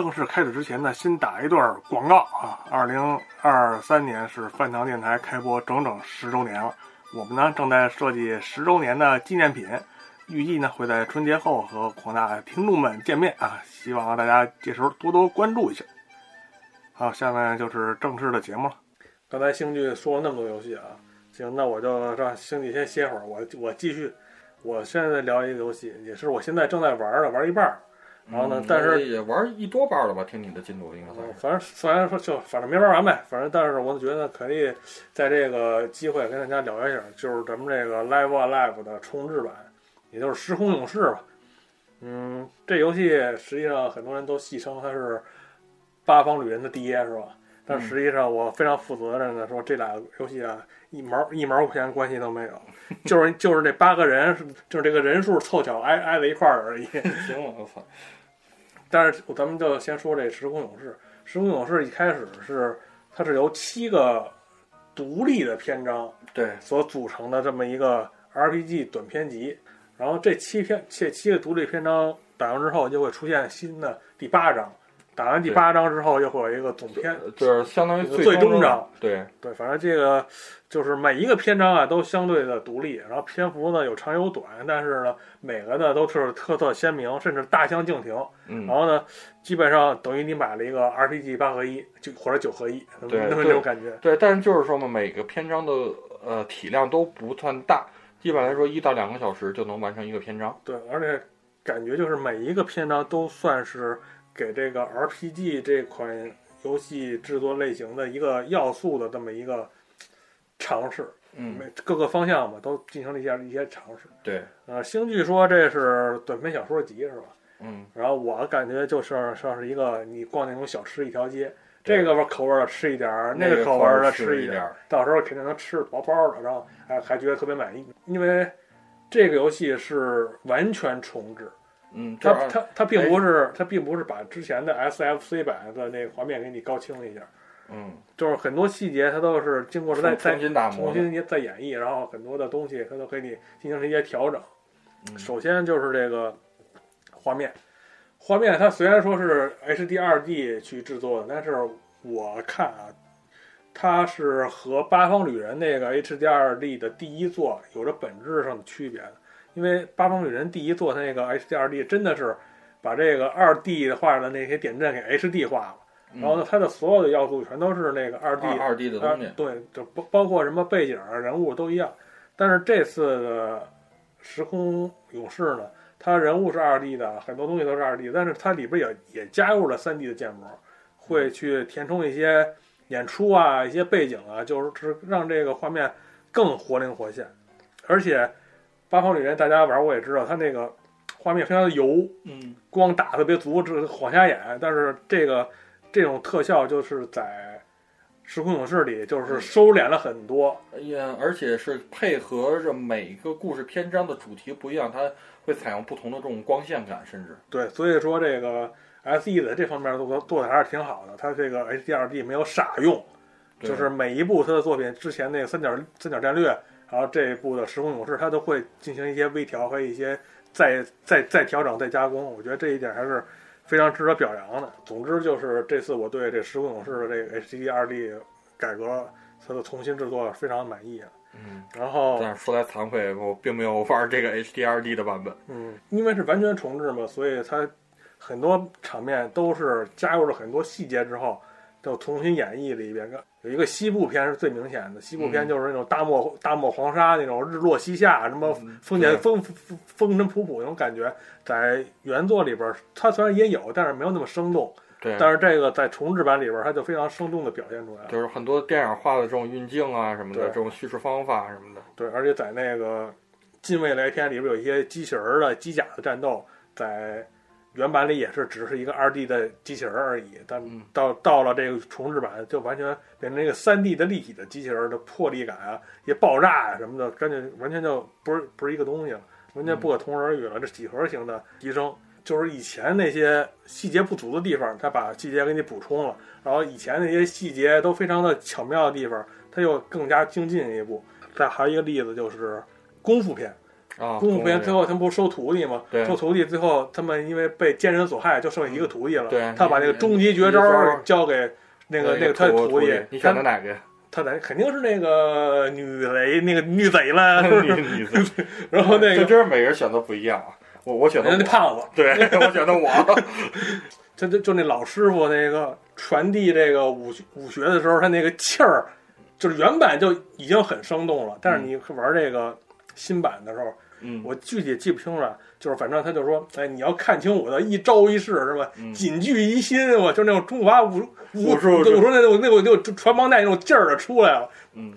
正式开始之前呢，先打一段广告啊！二零二三年是饭堂电台开播整整十周年了，我们呢正在设计十周年的纪念品，预计呢会在春节后和广大听众们见面啊！希望大家这时候多多关注一下。好，下面就是正式的节目了。刚才星剧说了那么多游戏啊，行，那我就让星剧先歇会儿，我我继续。我现在聊一个游戏，也是我现在正在玩的，玩一半儿。然后呢，但是也玩一多半了吧？听你的进度应该算是。反正虽然说就反正没玩完呗，反正但是我觉得可以在这个机会跟大家聊一下，就是咱们这个 Live Alive 的重置版，也就是时空勇士吧。嗯，这游戏实际上很多人都戏称它是八方旅人的爹，是吧？但实际上我非常负责任的说，这俩游戏啊，一毛一毛钱关系都没有，就是就是这八个人，就是这个人数凑巧挨挨在一块儿而已。行了，我操！但是咱们就先说这《时空勇士》。《时空勇士》一开始是它是由七个独立的篇章对所组成的这么一个 RPG 短篇集，然后这七篇这七个独立篇章打完之后，就会出现新的第八章。打完第八章之后，又会有一个总篇，就是相当于最终章。对对，反正这个就是每一个篇章啊都相对的独立，然后篇幅呢有长有短，但是呢每个呢都是特色鲜明，甚至大相径庭。嗯，然后呢，基本上等于你买了一个 RPG 八合一，就或者九合一，对，那么这种感觉。对，但是就是说嘛，每个篇章的呃体量都不算大，基本来说一到两个小时就能完成一个篇章。对，而且感觉就是每一个篇章都算是。给这个 RPG 这款游戏制作类型的一个要素的这么一个尝试，嗯，各个方向吧都进行了一下一些尝试。对，呃，星剧说这是短篇小说集是吧？嗯，然后我感觉就是像是一个你逛那种小吃一条街，这个口味的吃一点儿，那个口味的吃一点儿，到时候肯定能吃饱饱的，然后还还觉得特别满意，因为这个游戏是完全重置。嗯，它它它并不是它并不是把之前的 SFC 版的那个画面给你高清了一下，嗯，就是很多细节它都是经过再再重新打磨、重新再演绎，然后很多的东西它都给你进行了一些调整。嗯，首先就是这个画面，画面它虽然说是 HD2D 去制作的，但是我看啊，它是和八方旅人那个 HD2D 的第一作有着本质上的区别的。因为八方旅人第一座它那个 HD 二 D 真的是把这个二 D 画的那些点阵给 HD 化了，然后呢，它的所有的要素全都是那个二 D 二 D 的东西，对，就包包括什么背景啊、人物都一样。但是这次的时空勇士呢，它人物是二 D 的，很多东西都是二 D，但是它里边也也加入了三 D 的建模，会去填充一些演出啊、一些背景啊，就是让这个画面更活灵活现，而且。八方旅人，大家玩我也知道，它那个 画面非常的油，嗯，光打特别足，这晃瞎眼。但是这个这种特效就是在时空勇士里就是收敛了很多，哎呀，而且是配合着每个故事篇章的主题不一样，它会采用不同的这种光线感，甚至对，所以说这个 S E 在这方面做做的还是挺好的。它这个 H D R D 没有傻用，就是每一部它的作品之前那个三角三角战略。然后这一部的时空勇士，它都会进行一些微调和一些再再再调整、再加工。我觉得这一点还是非常值得表扬的。总之就是这次我对这时空勇士的这个 HD 二 D 改革，它的重新制作非常满意。嗯，然后但是说来惭愧，我并没有玩这个 HD 二 D 的版本。嗯，因为是完全重置嘛，所以它很多场面都是加入了很多细节之后，又重新演绎了一遍。有一个西部片是最明显的，西部片就是那种大漠大漠黄沙那种日落西下，什么风景风风风尘仆仆那种感觉，在原作里边它虽然也有，但是没有那么生动。对。但是这个在重制版里边，它就非常生动的表现出来了。就是很多电影化的这种运镜啊什么的，这种叙事方法什么的。对，而且在那个近未来片里边有一些机器人的机甲的战斗，在。原版里也是只是一个二 D 的机器人而已，但到到了这个重置版，就完全变成一个三 D 的立体的机器人的魄力感啊，一爆炸啊什么的，感觉完全就不是不是一个东西了，完全不可同日而语了。这几何型的提升，就是以前那些细节不足的地方，他把细节给你补充了；然后以前那些细节都非常的巧妙的地方，他又更加精进一步。再还有一个例子就是功夫片。啊，功夫片片最后他们不是收徒弟吗？对收徒弟最后他们因为被奸人所害，就剩下一个徒弟了。对他把那个终极绝招交给那个那个他的徒弟，你选他的哪个呀？他得肯定是那个女贼那个女贼了。女贼 然后那个这真是每个人选择不一样啊。我我选的我那胖子，对 我选择我。他就就那老师傅那个传递这个武武学的时候，他那个气儿，就是原版就已经很生动了，但是你玩这个新版的时候，嗯，我具体记不清了，就是反正他就说，哎，你要看清我的一招一式是吧？嗯谨记于心，我就那种中华武武武术我说那种那种那种传帮带那种劲儿的出来了。嗯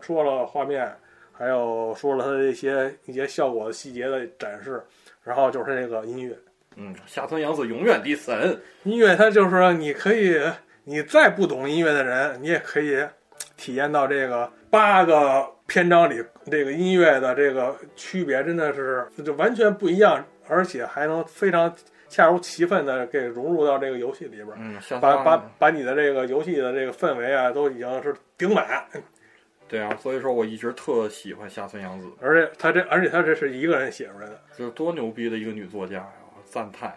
说了画面，还有说了他的一些一些效果的细节的展示，然后就是这个音乐。嗯，下村洋子永远的神。音乐它就是说，你可以，你再不懂音乐的人，你也可以体验到这个八个篇章里这个音乐的这个区别，真的是就完全不一样，而且还能非常恰如其分的给融入到这个游戏里边儿，嗯，下把把把你的这个游戏的这个氛围啊，都已经是顶满。对啊，所以说我一直特喜欢下村洋子，而且他这，而且他这是一个人写出来的。这是多牛逼的一个女作家呀！赞叹。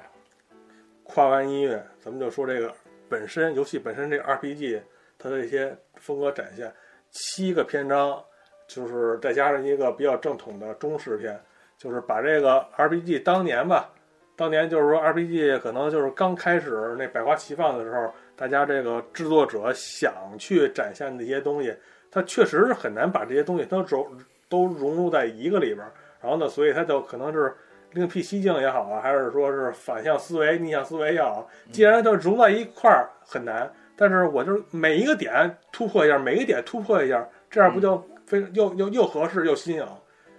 跨完音乐，咱们就说这个本身游戏本身这个 RPG 它的一些风格展现，七个篇章，就是再加上一个比较正统的中式片，就是把这个 RPG 当年吧，当年就是说 RPG 可能就是刚开始那百花齐放的时候，大家这个制作者想去展现的一些东西，他确实是很难把这些东西都融都融入在一个里边儿，然后呢，所以他就可能是。另辟蹊径也好啊，还是说是反向思维、逆向思维也好，既然都融在一块儿很难，但是我就是每一个点突破一下，每一个点突破一下，这样不就非又又又合适又新颖？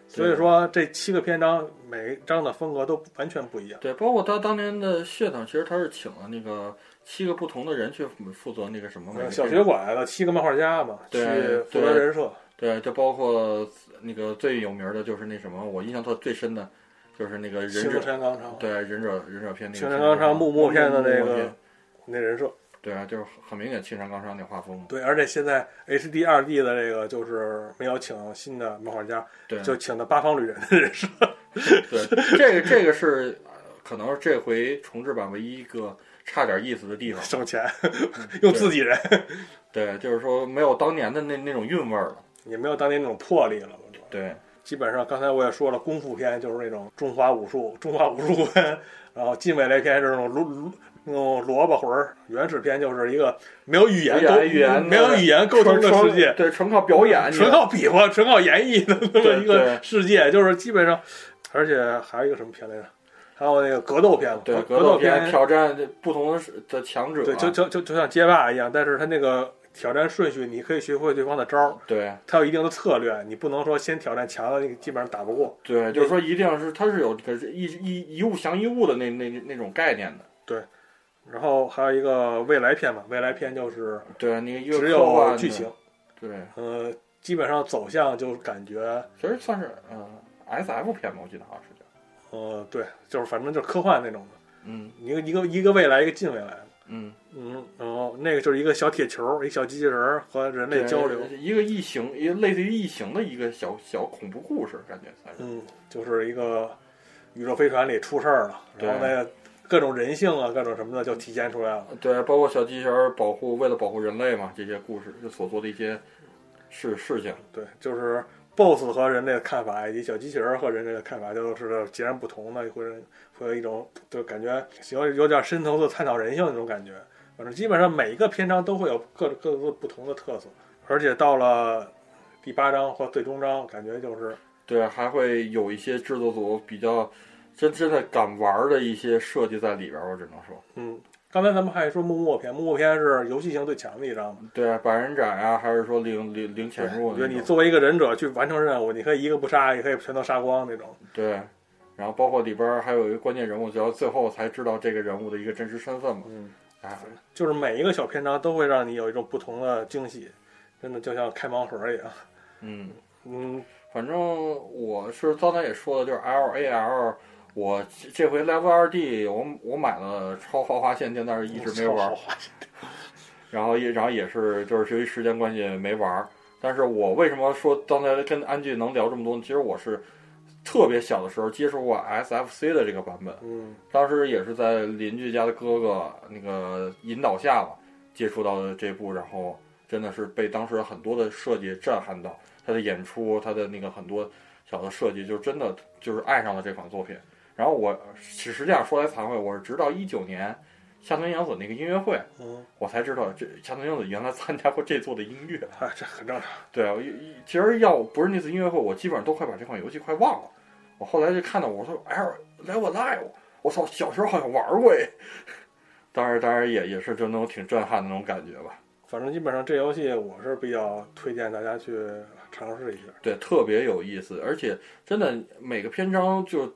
所以说这七个篇章每一章的风格都完全不一样。对，包括他当年的血统，其实他是请了那个七个不同的人去负责那个什么小学馆的七个漫画家嘛，去负责人设。对，就包括那个最有名的就是那什么，我印象特最深的。就是那个忍者青山刚昌，对忍者忍者篇那个青山刚昌木木片的那个那人设，对啊，就是很明显青山刚昌那画风。对，而且现在 HD 二 D 的这个就是没有请新的漫画家，对，就请的八方旅人的人设。对，这个这个是可能是这回重制版唯一一个差点意思的地方，省钱，用自己人。对，就是说没有当年的那那种韵味了，也没有当年那种魄力了。对。基本上，刚才我也说了，功夫片就是那种中华武术，中华武术片，然后近未来片是那种萝那种萝卜魂儿，原始片就是一个没有语言沟语言没有语言沟通的世界，对，纯靠表演，纯靠比划，纯靠演绎的那么一个世界，就是基本上，而且还有一个什么片来着？还有那个格斗片，对，格斗片挑战不同的强者，对，就就就就像街霸一样，但是他那个。挑战顺序，你可以学会对方的招儿，对，他有一定的策略，你不能说先挑战强的，那个基本上打不过。对，就是说一定是他是有这个一一一物降一物的那那那种概念的。对，然后还有一个未来篇嘛，未来篇就是对那个只有剧情，对，呃，基本上走向就感觉其实算是嗯 S F 片吧，我记得好像是叫，呃，对，就是反正就是科幻那种的，嗯，一个一个一个未来，一个近未来。嗯。嗯，然后那个就是一个小铁球，一小机器人和人类交流，一个异形，一个类似于异形的一个小小恐怖故事，感觉算是。嗯，就是一个宇宙飞船里出事儿了，然后呢，各种人性啊，各种什么的就体现出来了。对，包括小机器人保护，为了保护人类嘛，这些故事就所做的一些事事情。对，就是 BOSS 和人类的看法，以及小机器人和人类的看法，就是截然不同的，会会有一种就感觉有有点深层次探讨人性那种感觉。反正基本上每一个篇章都会有各各自不同的特色，而且到了第八章或最终章，感觉就是对，还会有一些制作组比较真真的敢玩的一些设计在里边。我只能说，嗯，刚才咱们还说木木篇，木木篇是游戏性最强的一章。对，百人斩啊，还是说零零零潜入？我觉得你作为一个忍者去完成任务，你可以一个不杀，也可以全都杀光那种。对。然后包括里边还有一个关键人物，只要最后才知道这个人物的一个真实身份嘛。嗯，哎，就是每一个小篇章都会让你有一种不同的惊喜，真的就像开盲盒一样。嗯嗯，反正我是刚才也说了，就是 L A L，我这回 Level 二 D，我我买了超豪华限定，但是一直没玩。然后也然后也是就是由于时间关系没玩。但是我为什么说刚才跟安俊能聊这么多？其实我是。特别小的时候接触过 SFC 的这个版本，嗯，当时也是在邻居家的哥哥那个引导下吧，接触到的这部，然后真的是被当时很多的设计震撼到，他的演出，他的那个很多小的设计，就真的就是爱上了这款作品。然后我实实际上说来惭愧，我是直到一九年夏村洋子那个音乐会，嗯，我才知道这夏村洋子原来参加过这座的音乐。啊，这很正常。对啊，其实要不是那次音乐会，我基本上都快把这款游戏快忘了。我后来就看到，我说 L Level Live，我操，小时候好像玩过哎。当然，当然也也是就那种挺震撼的那种感觉吧。反正基本上这游戏我是比较推荐大家去尝试一下。对，特别有意思，而且真的每个篇章就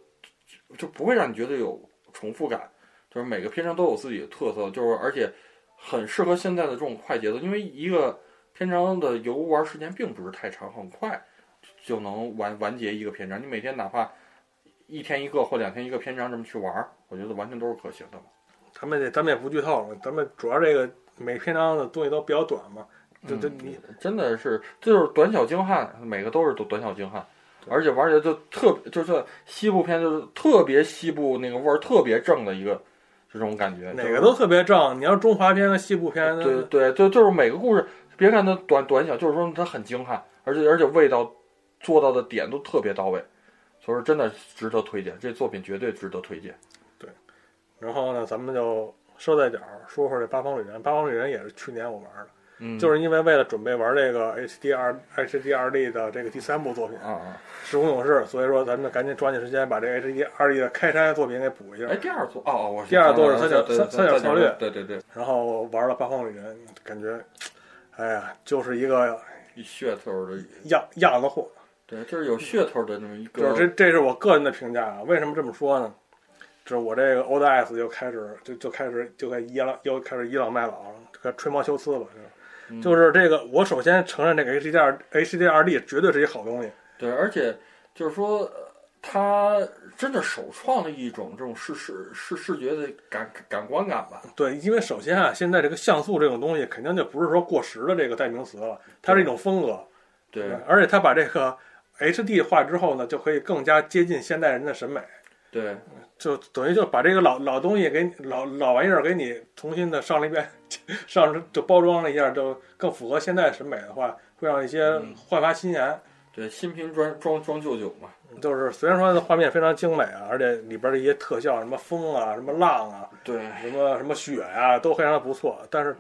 就不会让你觉得有重复感，就是每个篇章都有自己的特色，就是而且很适合现在的这种快节奏，因为一个篇章的游玩时间并不是太长，很快就能完完结一个篇章。你每天哪怕一天一个或两天一个篇章这么去玩，我觉得完全都是可行的嘛。咱们这咱们也不剧透了，咱们主要这个每篇章的东西都比较短嘛，就就嗯你真的是就是短小精悍，每个都是短短小精悍，而且玩起来就特别就是西部片就是特别西部那个味儿特别正的一个这种感觉，哪个都特别正。你要中华片和西部片，对对就就是每个故事，别看它短短小，就是说它很精悍，而且而且味道做到的点都特别到位，所以说真的值得推荐，这作品绝对值得推荐。对然后呢，咱们就捎带脚说说这八方旅人。八方旅人也是去年我玩的，嗯，就是因为为了准备玩这个 H D R H D R D 的这个第三部作品啊啊，《时空勇士》，所以说咱们赶紧抓紧时间把这 H D R D 的开山作品给补一下哎，。第二座哦哦，我第二作是三角三三角策略对对对，然后玩了八方旅人，感觉，哎呀，就是一个噱头的，样样子货。对，就是有噱头的那么一个，就是这这是我个人的评价啊。为什么这么说呢？就是我这个 Old S 就开始就就开始就该倚老又开始倚老卖老了，就该吹毛求疵了。嗯就是这个，我首先承认这个 HDR HDR-D 绝对是一好东西。对，而且就是说，呃他真的首创了一种这种视视视视觉的感感官感吧。对，因为首先啊，现在这个像素这种东西肯定就不是说过时的这个代名词了，它是一种风格。对，而且它把这个 HD 化之后呢，就可以更加接近现代人的审美。对，就等于就把这个老老东西给你老老玩意儿给你重新的上了一遍，上就包装了一下，就更符合现在审美的话，会让一些嗯焕发新颜。对，新瓶装装装旧酒嘛。就是虽然说画面非常精美啊，而且里边的一些特效，什么风啊、什么浪啊、对，什么什么雪啊、都非常的不错。但是，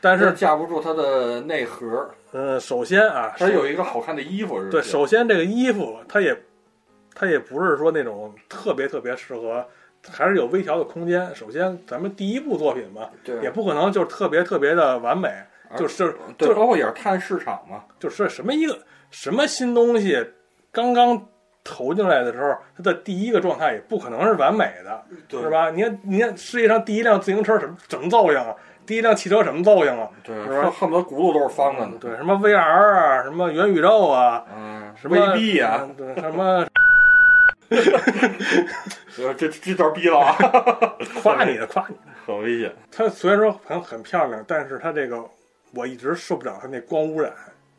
但是，架不住它的内核，呃，首先啊，它有一个好看的衣服，是不对，首先这个衣服它也它也不是说那种特别特别适合，还是有微调的空间。首先，咱们第一部作品嘛，也，不可能就是特别特别的完美，就是对，就包括也是看市场嘛。就是什么一个什么新东西刚刚投进来的时候，它的第一个状态也不可能是完美的，是？吧？你看，你看世界上第一辆自行车什么什么造型啊？第一辆汽车什么造型啊？对，是吧恨恨不得轱辘都是方的呢。对，什么 VR 啊，什么元宇宙啊，嗯，什么未必呀，嗯对，什么呃，这这段逼了啊，夸你的夸你的。很危险。它虽然说很很漂亮，但是它这个我一直受不了它那光污染，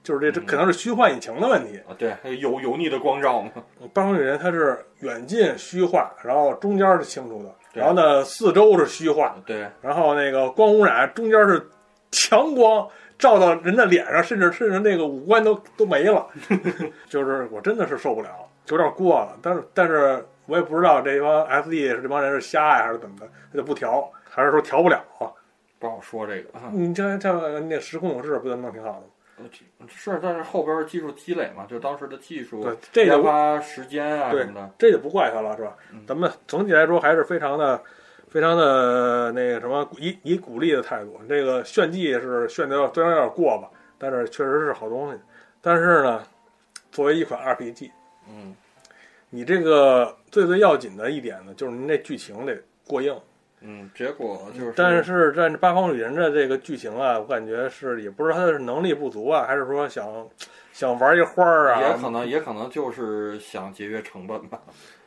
就是这这嗯可能是虚幻引擎的问题。啊，对，那个油油腻的光照嘛。八方旅人它是远近虚化，然后中间是清楚的，然后呢四周是虚化，对，然后那个光污染中间是强光照到人的脸上，甚至甚至那个五官都都没了，就是我真的是受不了，有点过了。但是但是我也不知道这帮 SD 是这帮人是瞎呀还是怎么的，他就不调，还是说调不了啊？不好说这个。啊你这这那时空勇士不就弄挺好的吗？呃是，但是后边技术积累嘛，就当时的技术对，研发时间啊对什么的。这就不怪他了，是吧嗯？咱们总体来说还是非常的、非常的那个什么，以以鼓励的态度。这个炫技是炫的虽然有点过吧，但是确实是好东西。但是呢，作为一款 RPG，嗯，你这个最最要紧的一点呢，就是您这剧情得过硬。嗯，结果就是，但是在这八方旅人的这个剧情啊，我感觉是也不知道他是能力不足啊，还是说想想玩一花儿啊，也可能也可能就是想节约成本吧。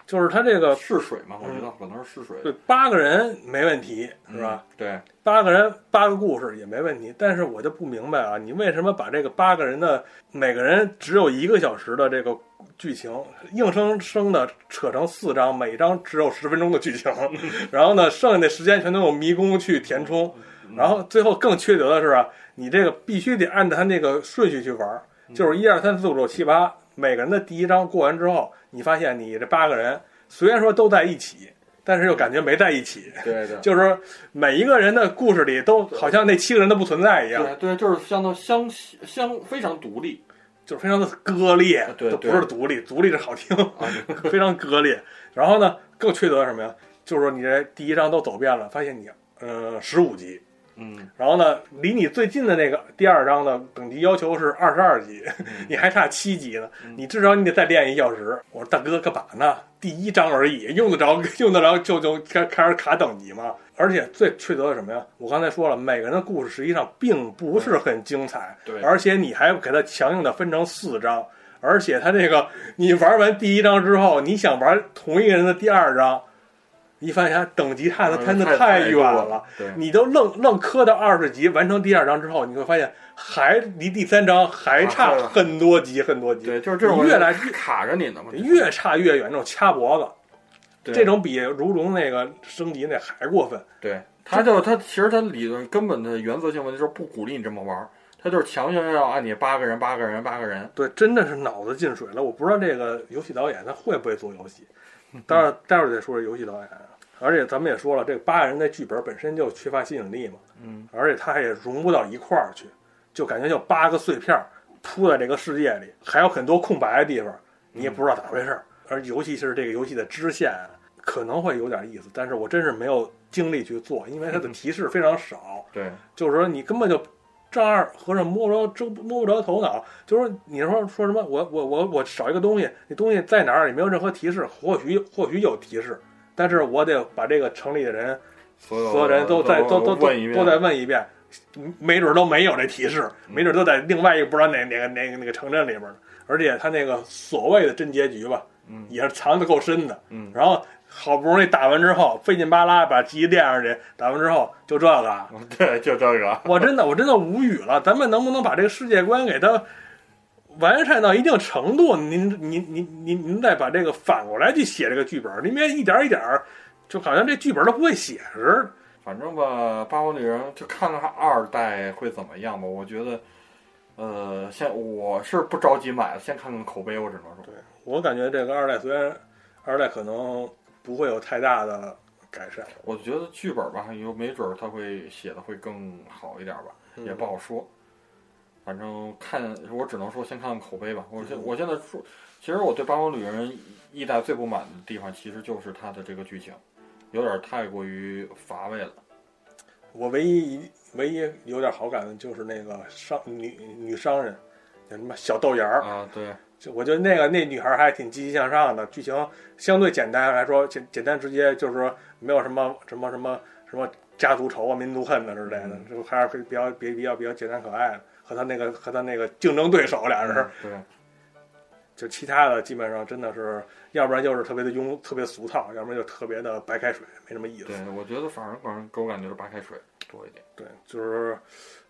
就是他这个试水嘛，我觉得可能是试水。对八个人没问题，是吧？对，八个人八个故事也没问题，但是我就不明白啊，你为什么把这个八个人的每个人只有一个小时的这个剧情，硬生生的扯成四章，每章只有十分钟的剧情，然后呢，剩下的时间全都用迷宫去填充，然后最后更缺德的是啊，你这个必须得按照他那个顺序去玩，就是一二三四五六七八，每个人的第一章过完之后，你发现你这八个人虽然说都在一起，但是又感觉没在一起。对对。就是说，每一个人的故事里都好像那七个人都不存在一样，对对，就是相当相相非常独立，就是非常的割裂，对都不是独立，独立是好听，啊，非常割裂。然后呢，更缺德什么呀？就是说你这第一章都走遍了，发现你呃十五级，嗯，然后呢，离你最近的那个第二章的等级要求是二十二级，你还差七级呢，你至少你得再练一小时。我说大哥干嘛呢？第一章而已，用得着 用得着就就开开始卡等级吗？而且最缺德的什么呀？我刚才说了，每个人的故事实际上并不是很精彩，对而且你还给它强硬的分成四章，而且它这个你玩完第一章之后，你想玩同一个人的第二章，你发现等级差的真的嗯太太远多了。你都愣愣磕到二十级，完成第二章之后，你会发现还离第三章还差啊很多级，很多级，对，就是这种越来越卡着你呢嘛，越差越远，那种掐脖子，这种比如龙那个升级那还过分。对，他就他其实他理论根本的原则性问题就是不鼓励你这么玩儿，他就是强行要按你八个人八个人八个人，对，真的是脑子进水了。我不知道这个游戏导演他会不会做游戏，待会儿待会儿再说这游戏导演。而且咱们也说了，这个八个人的剧本本身就缺乏吸引力嘛，嗯，而且他也融不到一块儿去，就感觉就八个碎片儿铺在这个世界里，还有很多空白的地方，你也不知道咋回事儿。而尤其是这个游戏的支线啊可能会有点意思，但是我真是没有精力去做，因为它的 提示非常少。对，就是说你根本就丈二和尚摸不着周摸不着头脑，就是说你说说什么我我我我少一个东西，那东西在哪儿也没有任何提示，或许或许有提示，但是我得把这个城里的人所有人都再都都都问一遍，都再问一遍，没准都没有这提示，没准都在另外一个不知道哪哪个哪个那个城镇里边呢，而且他那个所谓的真结局吧，嗯。也是藏的够深的，嗯，然后好不容易打完之后，费劲巴拉把机垫上去，打完之后就这个。对，就这个，我真的我真的无语了，咱们能不能把这个世界观给它完善到一定程度？您您您您您再把这个反过来去写这个剧本，您别一点一点儿，就好像这剧本都不会写似的。反正吧，八国女人就看看二代会怎么样吧。我觉得，呃，先我是不着急买，先看看口碑。我只能说，对我感觉这个二代虽然二代可能不会有太大的改善，我觉得剧本吧，有没准儿他会写的会更好一点吧，也不好说。反正看，我只能说先看看口碑吧。我现我现在说，其实我对八方旅人一代最不满的地方，其实就是它的这个剧情，有点太过于乏味了。我唯一一唯一有点好感的就是那个商女女商人，叫什么小豆芽儿。啊，对，就我觉得那个那女孩还挺积极向上的，剧情相对简单来说，简简单直接，就是说没有什么什么什么什么家族仇啊、民族恨的之类的，嗯就还是比较比比较比较简单可爱的。和他那个和他那个竞争对手俩人，对，就其他的基本上真的是，要不然就是特别的庸特别俗套，要不然就特别的白开水，没什么意思。对，我觉得反而反正给我感觉是白开水多一点。对，就是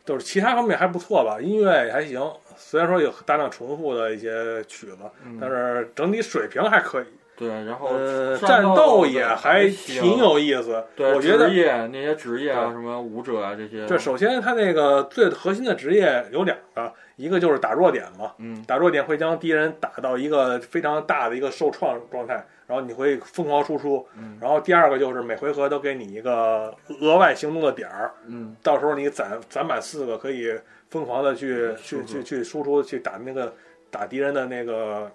就是其他方面还不错吧，音乐也还行，虽然说有大量重复的一些曲子，嗯但是整体水平还可以。对，然后呃，战战斗也还挺有意思。对，我觉得职业那些职业啊，对什么舞者啊这些，这首先它那个最核心的职业有两个，一个就是打弱点嘛，嗯打弱点会将敌人打到一个非常大的一个受创状态，然后你会疯狂输出。嗯然后第二个就是每回合都给你一个额外行动的点儿，嗯到时候你攒攒满四个，可以疯狂的去去去去输出，去打那个打敌人的那个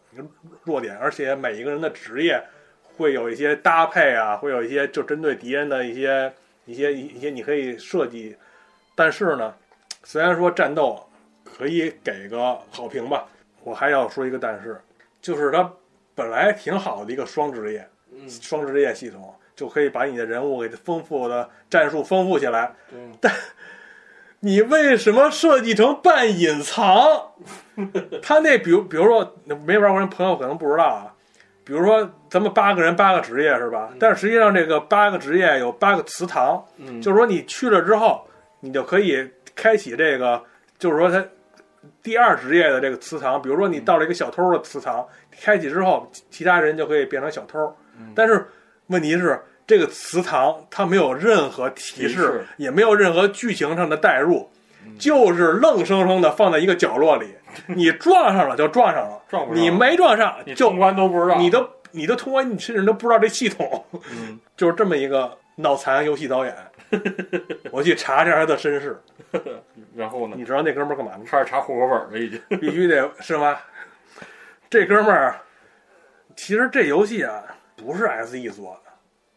弱点，而且每一个人的职业会有一些搭配啊，会有一些就针对敌人的一些一些一些你可以设计。但是呢，虽然说战斗可以给个好评吧，我还要说一个但是，就是它本来挺好的一个双职业，嗯，双职业系统就可以把你的人物给丰富的战术丰富起来。对，你为什么设计成半隐藏？他那比如比如说没玩过人朋友可能不知道啊，比比如说咱们八个人八个职业是吧？嗯但是实际上这个八个职业有八个祠堂，嗯，就是说你去了之后，你就可以开启这个，就是说他第二职业的这个祠堂。比如说你到了一个小偷的祠堂，开启之后，其其他人就可以变成小偷。嗯但是问题是，这个祠堂它没有任何提提示也没有任何剧情上的代入，嗯就是愣生生的放在一个角落里。你撞上了就撞上了，撞不上你没撞上就你通关都不知道，你都你都通关，你甚至都不知道这系统。嗯，就是这么一个脑残游戏导演。我去查查他的身世，然后呢，你知道那哥们儿干嘛吗？开始查户口本了已经。必须得是吗？这哥们儿，其实这游戏啊不是 SE 做的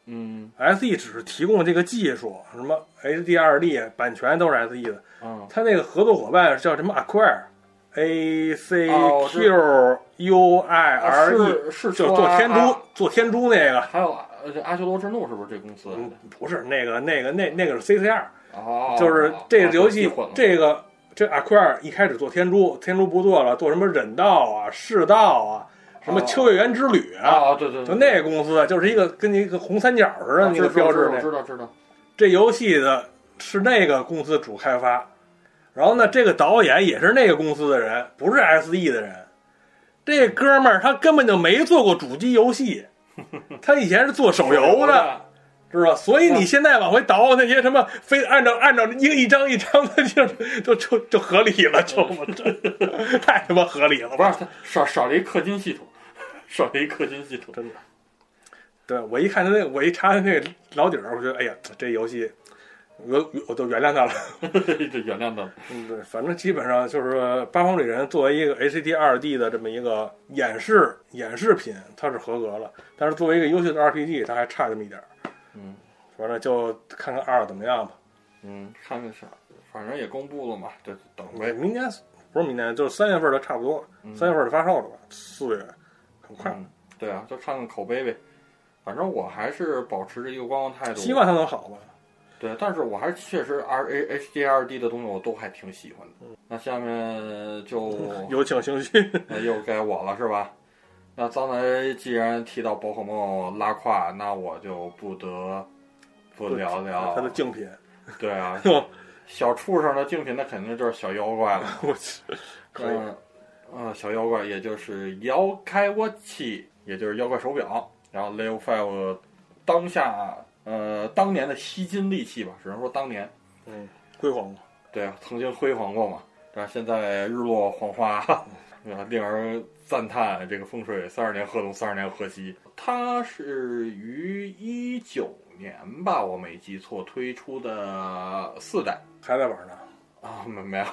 嗯，SE 只是提供这个技术，什么 HDRD 版权都是 SE 的。嗯。他那个合作伙伴叫什么？Acquire，A C Q U I 啊 R E，是是。就是做天珠啊做天珠那个。还有阿修罗之怒是不是这公司嗯？，不是那个那个那那个是 CCR，哦，就是这个游戏这个这 Acquire 一开始做天珠，天珠不做了，做什么忍道啊、世道啊、什么哦秋叶原之旅啊，啊，对对，对就那个公司，就是一个跟一个红三角似的啊那个标志那。知道知道，这游戏的是那个公司主开发，然后呢，这个导演也是那个公司的人，不是 SE 的人。这哥们儿他根本就没做过主机游戏，他以前是做手游的。知道吧？所以你现在往回倒那些什么，非按照按照一个一张一张的，就就就就合理了，就这 太他妈合理了吧？不是他少少了一氪金系统，少了一氪金系统。真的。对我一看他那，我一查他那个老底儿，我觉得哎呀，这游戏我我都原谅他了。这原谅他了。嗯，对，反正基本上就是说八方旅人作为一个 HT 二 D 的这么一个演示演示品，它是合格了。但是作为一个优秀的 RPG，它还差这么一点儿。嗯反正就看看二怎么样吧。嗯，看看啥，反正也公布了嘛，对，等没，呗。明年不是明年，就是三月份的差不多三月份就发售了吧？四月，很快。嗯，对啊，就看看口碑呗。反正我还是保持着一个观望态度。希望它能好吧。对，但是我还是确实 R A H D R D 的东西我都还挺喜欢的。嗯那下面就 有请星勋。那 又该我了是吧？那刚才既然提到宝可梦拉胯，那我就不得不聊聊它的竞品。对啊，哟，小畜生的竞品那肯定就是小妖怪了。我去，可以。嗯，呃，小妖怪也就是妖开沃器，也就是妖怪手表，然后 Level Five 当下呃当年的吸金利器吧，只能说当年嗯，辉煌过。对啊，曾经辉煌过嘛，但是现在日落黄花，对吧？令人赞叹这个风水三十年河东，三十年河西。它是于一九年吧，我没记错推出的四代。还在玩呢。啊，没没有，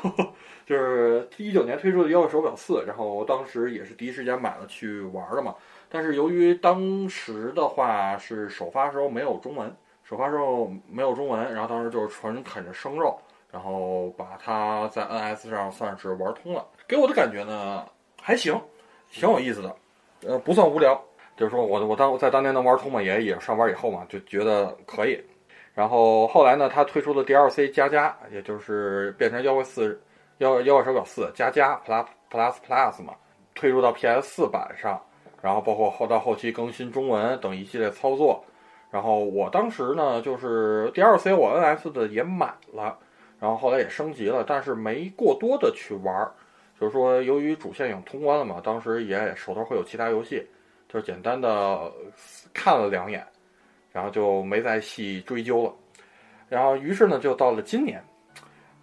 就是一九年推出的妖怪手表四，然后当时也是第一时间买了去玩的嘛。但是由于当时的话是首发时候没有中文，首发时候没有中文，然后当时就是纯啃着生肉，然后把它在 NS 上算是玩通了。给我的感觉呢还行，挺有意思的，呃，不算无聊。就是说我我当我在当年能玩通嘛，也也上班以后嘛，就觉得可以。然后后来呢，它推出的 DLC 加加，也就是变成妖怪四妖妖怪手表四加加 Plus Plus Plus 嘛，推出到 PS 四版上，然后包括后到后期更新中文等一系列操作。然后我当时呢，就是 DLC 我 NS 的也买了，然后后来也升级了，但是没过多的去玩儿，就是说由于主线已经通关了嘛，当时也手头会有其他游戏，就是简单的看了两眼。然后就没再细追究了。然后于是呢，就到了今年，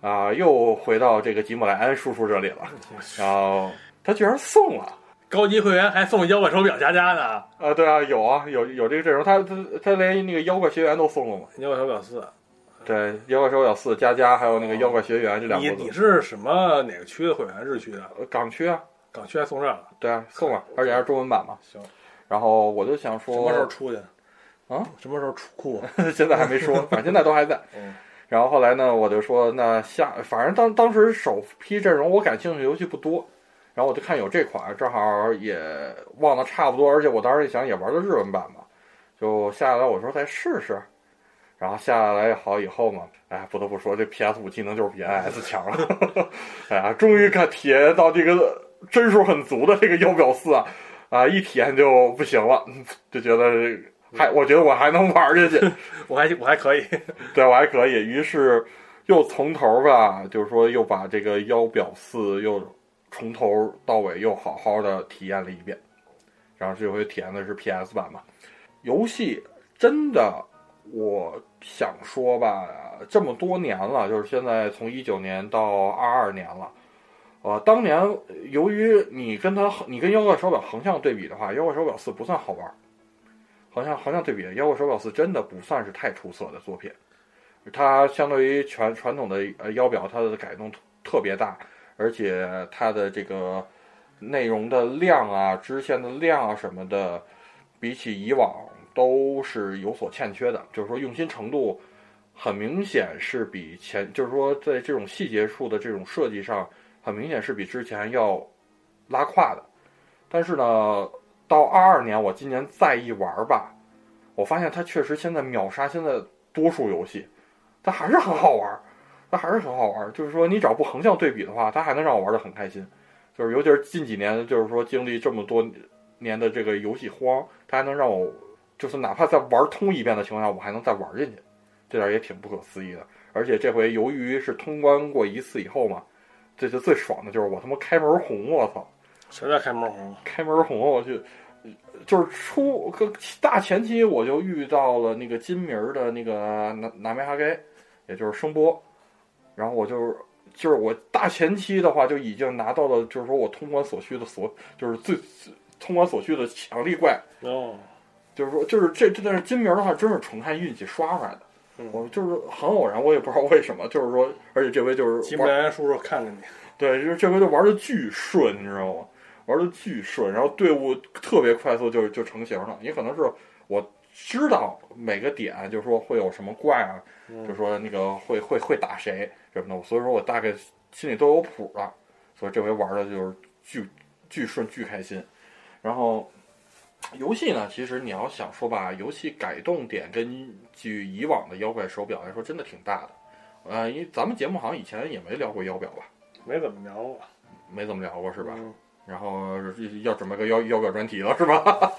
啊、又回到这个吉姆莱安叔叔这里了。然后他居然送了。高级会员还送妖怪手表加加呢。啊，对啊，有啊，有有这个阵容，他他他连那个妖怪学员都送了嘛。妖怪手表四，对，妖怪手表四加加，还有那个妖怪学员这两你个你是什么哪个区的会员？日区的？呃港区啊，港区还送这个？对啊，送了，而且还是中文版嘛。行，然后我就想说什么时候，出去？啊？什么时候出库？现在还没说，反正现在都还在。嗯然后后来呢，我就说那下，反正当当时首批阵容我感兴趣的游戏不多，然后我就看有这款，正好也忘得差不多，而且我当时一想也玩的日文版嘛，就下来我说再试试，然后下来好以后嘛，哎，不得不说这 PS 五技能就是比 NS 强了，哎呀，终于看体验到这个帧数很足的这个幺表四啊，啊，一体验就不行了，就觉得还我觉得我还能玩下去，我还我还可以，对我还可以。于是又从头吧，就是说又把这个腰表四又从头到尾又好好的体验了一遍。然后这回体验的是 PS 版嘛，游戏真的，我想说吧，这么多年了，就是现在从一九年到二二年了。呃，当年由于你跟它，你跟妖怪手表横向对比的话，妖怪手表四不算好玩。横向横向对比，妖怪手表四真的不算是太出色的作品。它相对于传传统的呃腰表，它的改动特别大，而且它的这个内容的量啊、支线的量啊什么的，比起以往都是有所欠缺的。就是说用心程度很明显是比前，就是说在这种细节处的这种设计上。很明显是比之前要拉胯的，但是呢，到二二年我今年再一玩吧，我发现它确实现在秒杀现在多数游戏，它还是很好玩，它还是很好玩。就是说你只要不横向对比的话，它还能让我玩的很开心。就是尤其是近几年，就是说经历这么多年的这个游戏荒，它还能让我就是哪怕再玩通一遍的情况下，我还能再玩进去，这点也挺不可思议的。而且这回由于是通关过一次以后嘛。这就最爽的就是我他妈开门红，我操！谁在开门红？开门红，我去，就是出个大前期我就遇到了那个金名的那个南南梅哈盖，也就是声波，然后我就是就是我大前期的话就已经拿到了，就是说我通关所需的所就是最通关所需的强力怪哦，就是说就是这这但是金名的话真是纯看运气刷出来的。我就是很偶然，我也不知道为什么，就是说，而且这回就是金布莱叔叔看着你，对，就是这回就玩的巨顺，你知道吗？玩的巨顺，然后队伍特别快速，就就成型了。也可能是我知道每个点，就是说会有什么怪啊，就说那个会会会打谁什么的，所以说我大概心里都有谱了。所以这回玩的就是巨巨顺，巨开心。然后。游戏呢，其实你要想说吧，游戏改动点根据以往的妖怪手表来说，真的挺大的。呃，因为咱们节目好像以前也没聊过妖表吧？没怎么聊过，没怎么聊过是吧？然后要准备个妖妖表专题了是吧？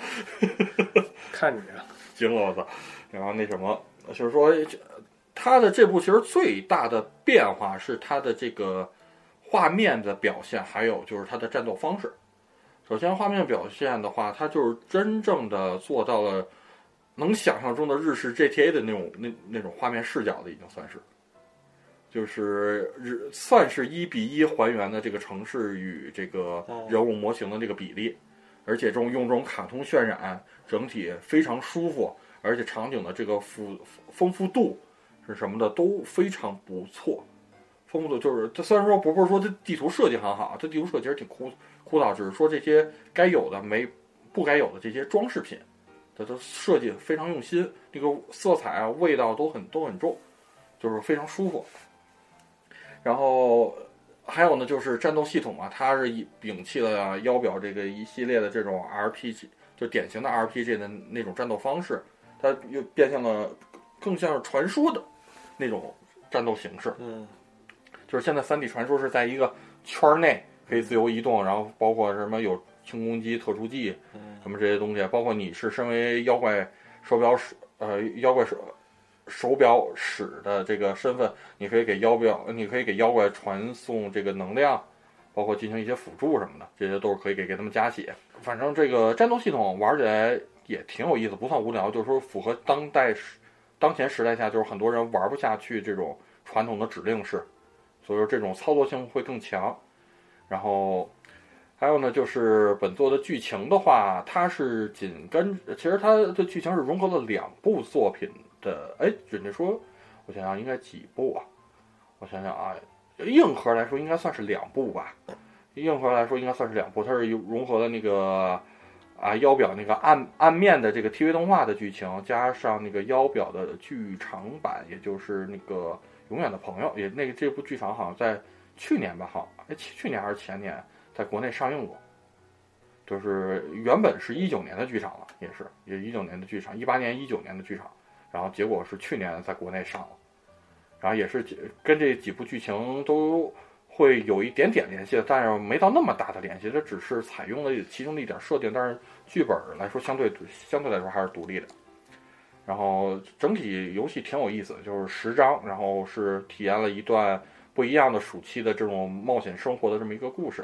看你啊 惊了我操！然后那什么，就是说，他的这部其实最大的变化是他的这个画面的表现，还有就是他的战斗方式。首先，画面表现的话，它就是真正的做到了能想象中的日式 GTA 的那种那那种画面视角的，已经算是，就是日算是一比一还原的这个城市与这个人物模型的这个比例，而且这种用这种卡通渲染，整体非常舒服，而且场景的这个富丰富度是什么的都非常不错。丰富度就是，它虽然说不是说它地图设计很好，它地图设计其实挺枯。枯燥，只是说这些该有的没不该有的这些装饰品，它的设计非常用心，那个色彩啊、味道都很都很重，就是非常舒服。然后还有呢，就是战斗系统啊，它是摒弃了腰表这个一系列的这种 RPG，就典型的 RPG 的那种战斗方式，它又变相了更像是传说的那种战斗形式。嗯，就是现在三 D 传说是在一个圈内。可以自由移动，然后包括什么有轻攻击、特殊技，什么这些东西，包括你是身为妖怪手表使，呃，妖怪手手表使的这个身份，你可以给妖表，你可以给妖怪传送这个能量，包括进行一些辅助什么的，这些都是可以给给他们加血。反正这个战斗系统玩起来也挺有意思，不算无聊，就是说符合当代当前时代下，就是很多人玩不下去这种传统的指令式，所以说这种操作性会更强。然后，还有呢，就是本作的剧情的话，它是紧跟，其实它的剧情是融合了两部作品的。哎，人家说，我想想应该几部啊？我想想啊，硬核来说应该算是两部吧。硬核来说应该算是两部，它是融合了那个啊腰表那个暗暗面的这个 TV 动画的剧情，加上那个腰表的剧场版，也就是那个永远的朋友，也那个这部剧场好像在。去年吧，好，哎，去年还是前年，在国内上映过，就是原本是一九年的剧场了，也是，也一九年的剧场，一八年、一九年的剧场，然后结果是去年在国内上了，然后也是跟这几部剧情都会有一点点联系，但是没到那么大的联系，它只是采用了其中的一点设定，但是剧本来说相对相对来说还是独立的。然后整体游戏挺有意思，就是十章，然后是体验了一段不一样的暑期的这种冒险生活的这么一个故事，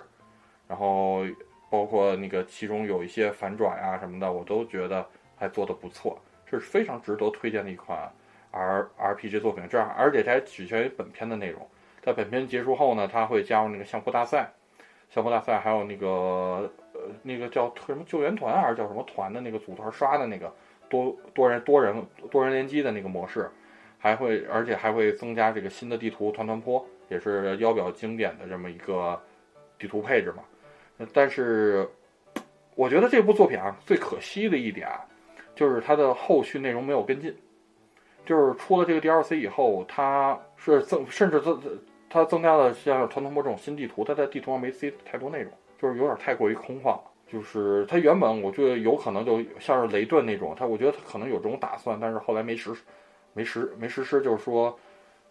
然后包括那个其中有一些反转啊什么的，我都觉得还做得不错，是非常值得推荐的一款 R RPG 作品。这样，而且它还只限于本片的内容，在本片结束后呢，它会加入那个相扑大赛，相扑大赛还有那个呃那个叫什么救援团还是叫什么团的那个组团刷的那个。多多人多人多人联机的那个模式，还会而且还会增加这个新的地图团团坡，也是腰表经典的这么一个地图配置嘛。但是我觉得这部作品啊，最可惜的一点就是它的后续内容没有跟进。就是出了这个 DLC 以后，它是增甚至增它增加了像团团坡这种新地图，它在地图上没塞太多内容，就是有点太过于空旷。就是它原本我觉得有可能就像是雷顿那种，它我觉得它可能有这种打算，但是后来没实，没实没实施。就是说，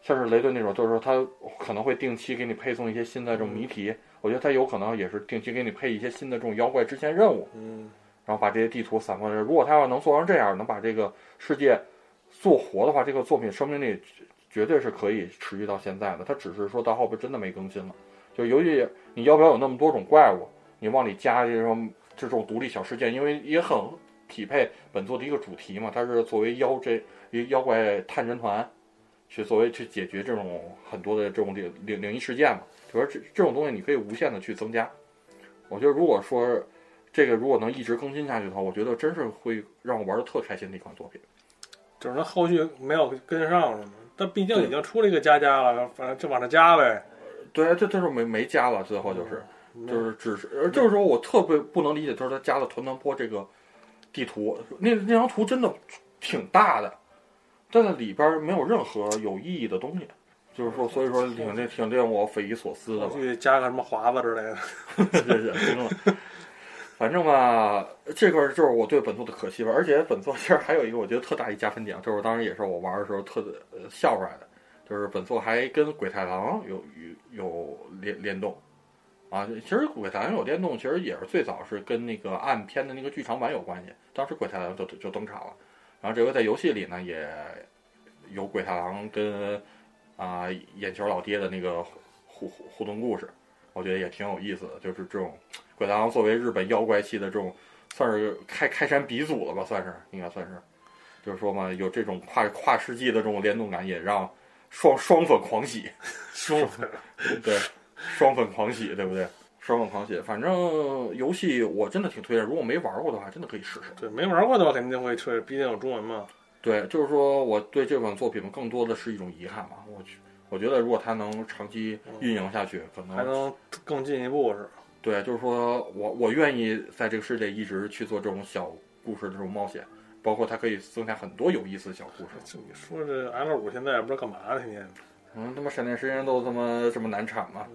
像是雷顿那种，就是说它可能会定期给你配送一些新的这种谜题。我觉得它有可能也是定期给你配一些新的这种妖怪支线任务。嗯，然后把这些地图散放。如果他要能做成这样，能把这个世界做活的话，这个作品生命力绝对是可以持续到现在的。他只是说到后边真的没更新了。就尤其你要不要有那么多种怪物？你往里加这种这种独立小事件，因为也很匹配本作的一个主题嘛。它是作为妖这一妖怪探侦团，去作为去解决这种很多的这种灵灵灵异事件嘛。就是这这种东西你可以无限的去增加。我觉得如果说这个如果能一直更新下去的话，我觉得真是会让我玩的特开心的一款作品。就是它后续没有跟上是吗？但毕竟已经出了一个加加了，反正就往上加呗。对，这这是没没加了，最后就是。就是只是，就是说我特别不能理解，就是他加了团团坡这个地图，那那张图真的挺大的，但在里边没有任何有意义的东西，就是说，所以说挺令挺令我匪夷所思的。去加个什么华子之类的，这行了。反正吧，这块儿就是我对本作的可惜吧。而且本作其实还有一个我觉得特大一加分点，就是当时也是我玩的时候特呃笑出来的，就是本作还跟鬼太郎有有有联联动。啊，其实鬼太郎有电动，其实也是最早是跟那个暗片的那个剧场版有关系。当时鬼太郎就就登场了，然后这回在游戏里呢，也有鬼太郎跟啊眼球老爹的那个互互互动故事，我觉得也挺有意思的。就是这种鬼太郎作为日本妖怪系的这种，算是开开山鼻祖了吧，算是应该算是。就是说嘛，有这种跨跨世纪的这种联动感，也让双双粉狂喜，双粉对。双粉狂喜，对不对？双粉狂喜，反正游戏我真的挺推荐。如果没玩过的话，真的可以试试。对，没玩过的话肯定会推，毕竟有中文嘛。对，就是说我对这款作品更多的是一种遗憾吧。我去，我觉得如果它能长期运营下去，可能还能更进一步是。对，就是说我我愿意在这个世界一直去做这种小故事的这种冒险，包括它可以增加很多有意思的小故事。你说这 L 五现在也不知道干嘛呢，天天。嗯，他妈闪电时间都他妈这么难产吗？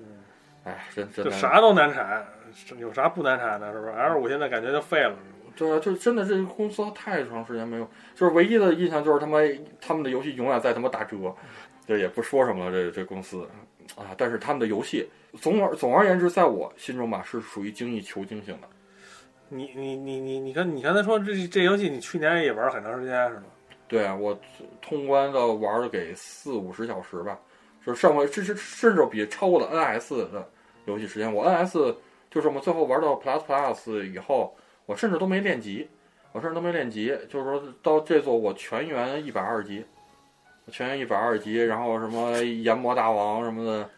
哎，真真就啥都难产，有啥不难产的？是不是？L 五现在感觉就废了。对啊，就真的这个公司太长时间没有，就是唯一的印象就是他妈他们的游戏永远在他妈打折，这也不说什么了。这这公司啊，但是他们的游戏总而总而言之，在我心中吧，是属于精益求精型的。你你你你你看你刚才说这这游戏，你去年也玩很长时间是吗？对啊，我通关的玩了给四五十小时吧。就上回甚至甚至比超过了 NS 的游戏时间。我 NS 就是我们最后玩到 Plus Plus 以后，我甚至都没练级，我甚至都没练级。就是说到这座我全员一百二级，全员一百二级，然后什么研磨大王什么的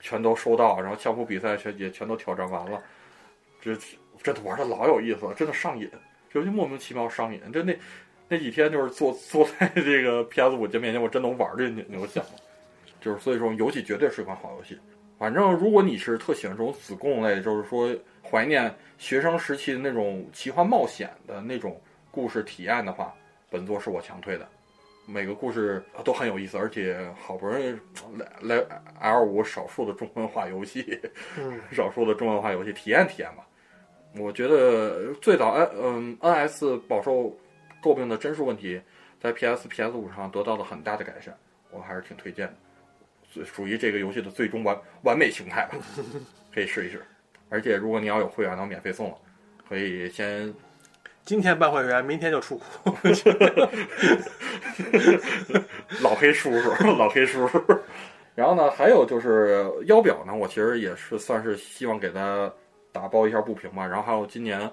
全都收到，然后相扑比赛全也全都挑战完了。这这玩的老有意思了，真的上瘾，尤其莫名其妙上瘾。就那那几天就是坐 坐在这个 PS 五键面前，我真能玩进去，你有想？就是所以说，游戏绝对是一款好游戏。反正如果你是特喜欢这种子供类，就是说怀念学生时期的那种奇幻冒险的那种故事体验的话，本作是我强推的。每个故事都很有意思，而且好不容易来来 L 五少数的中文化游戏，少数的中文化游戏体验体验吧。我觉得最早 N 嗯 NS 饱受诟病的帧数问题，在 PS PS 五上得到了很大的改善，我还是挺推荐的。最属于这个游戏的最终完完美形态吧，可以试一试。而且如果你要有会员，能免费送了，可以先今天办会员，明天就出库。老黑叔叔，老黑叔叔。然后呢，还有就是腰表呢，我其实也是算是希望给他打包一下不平吧。然后还有今年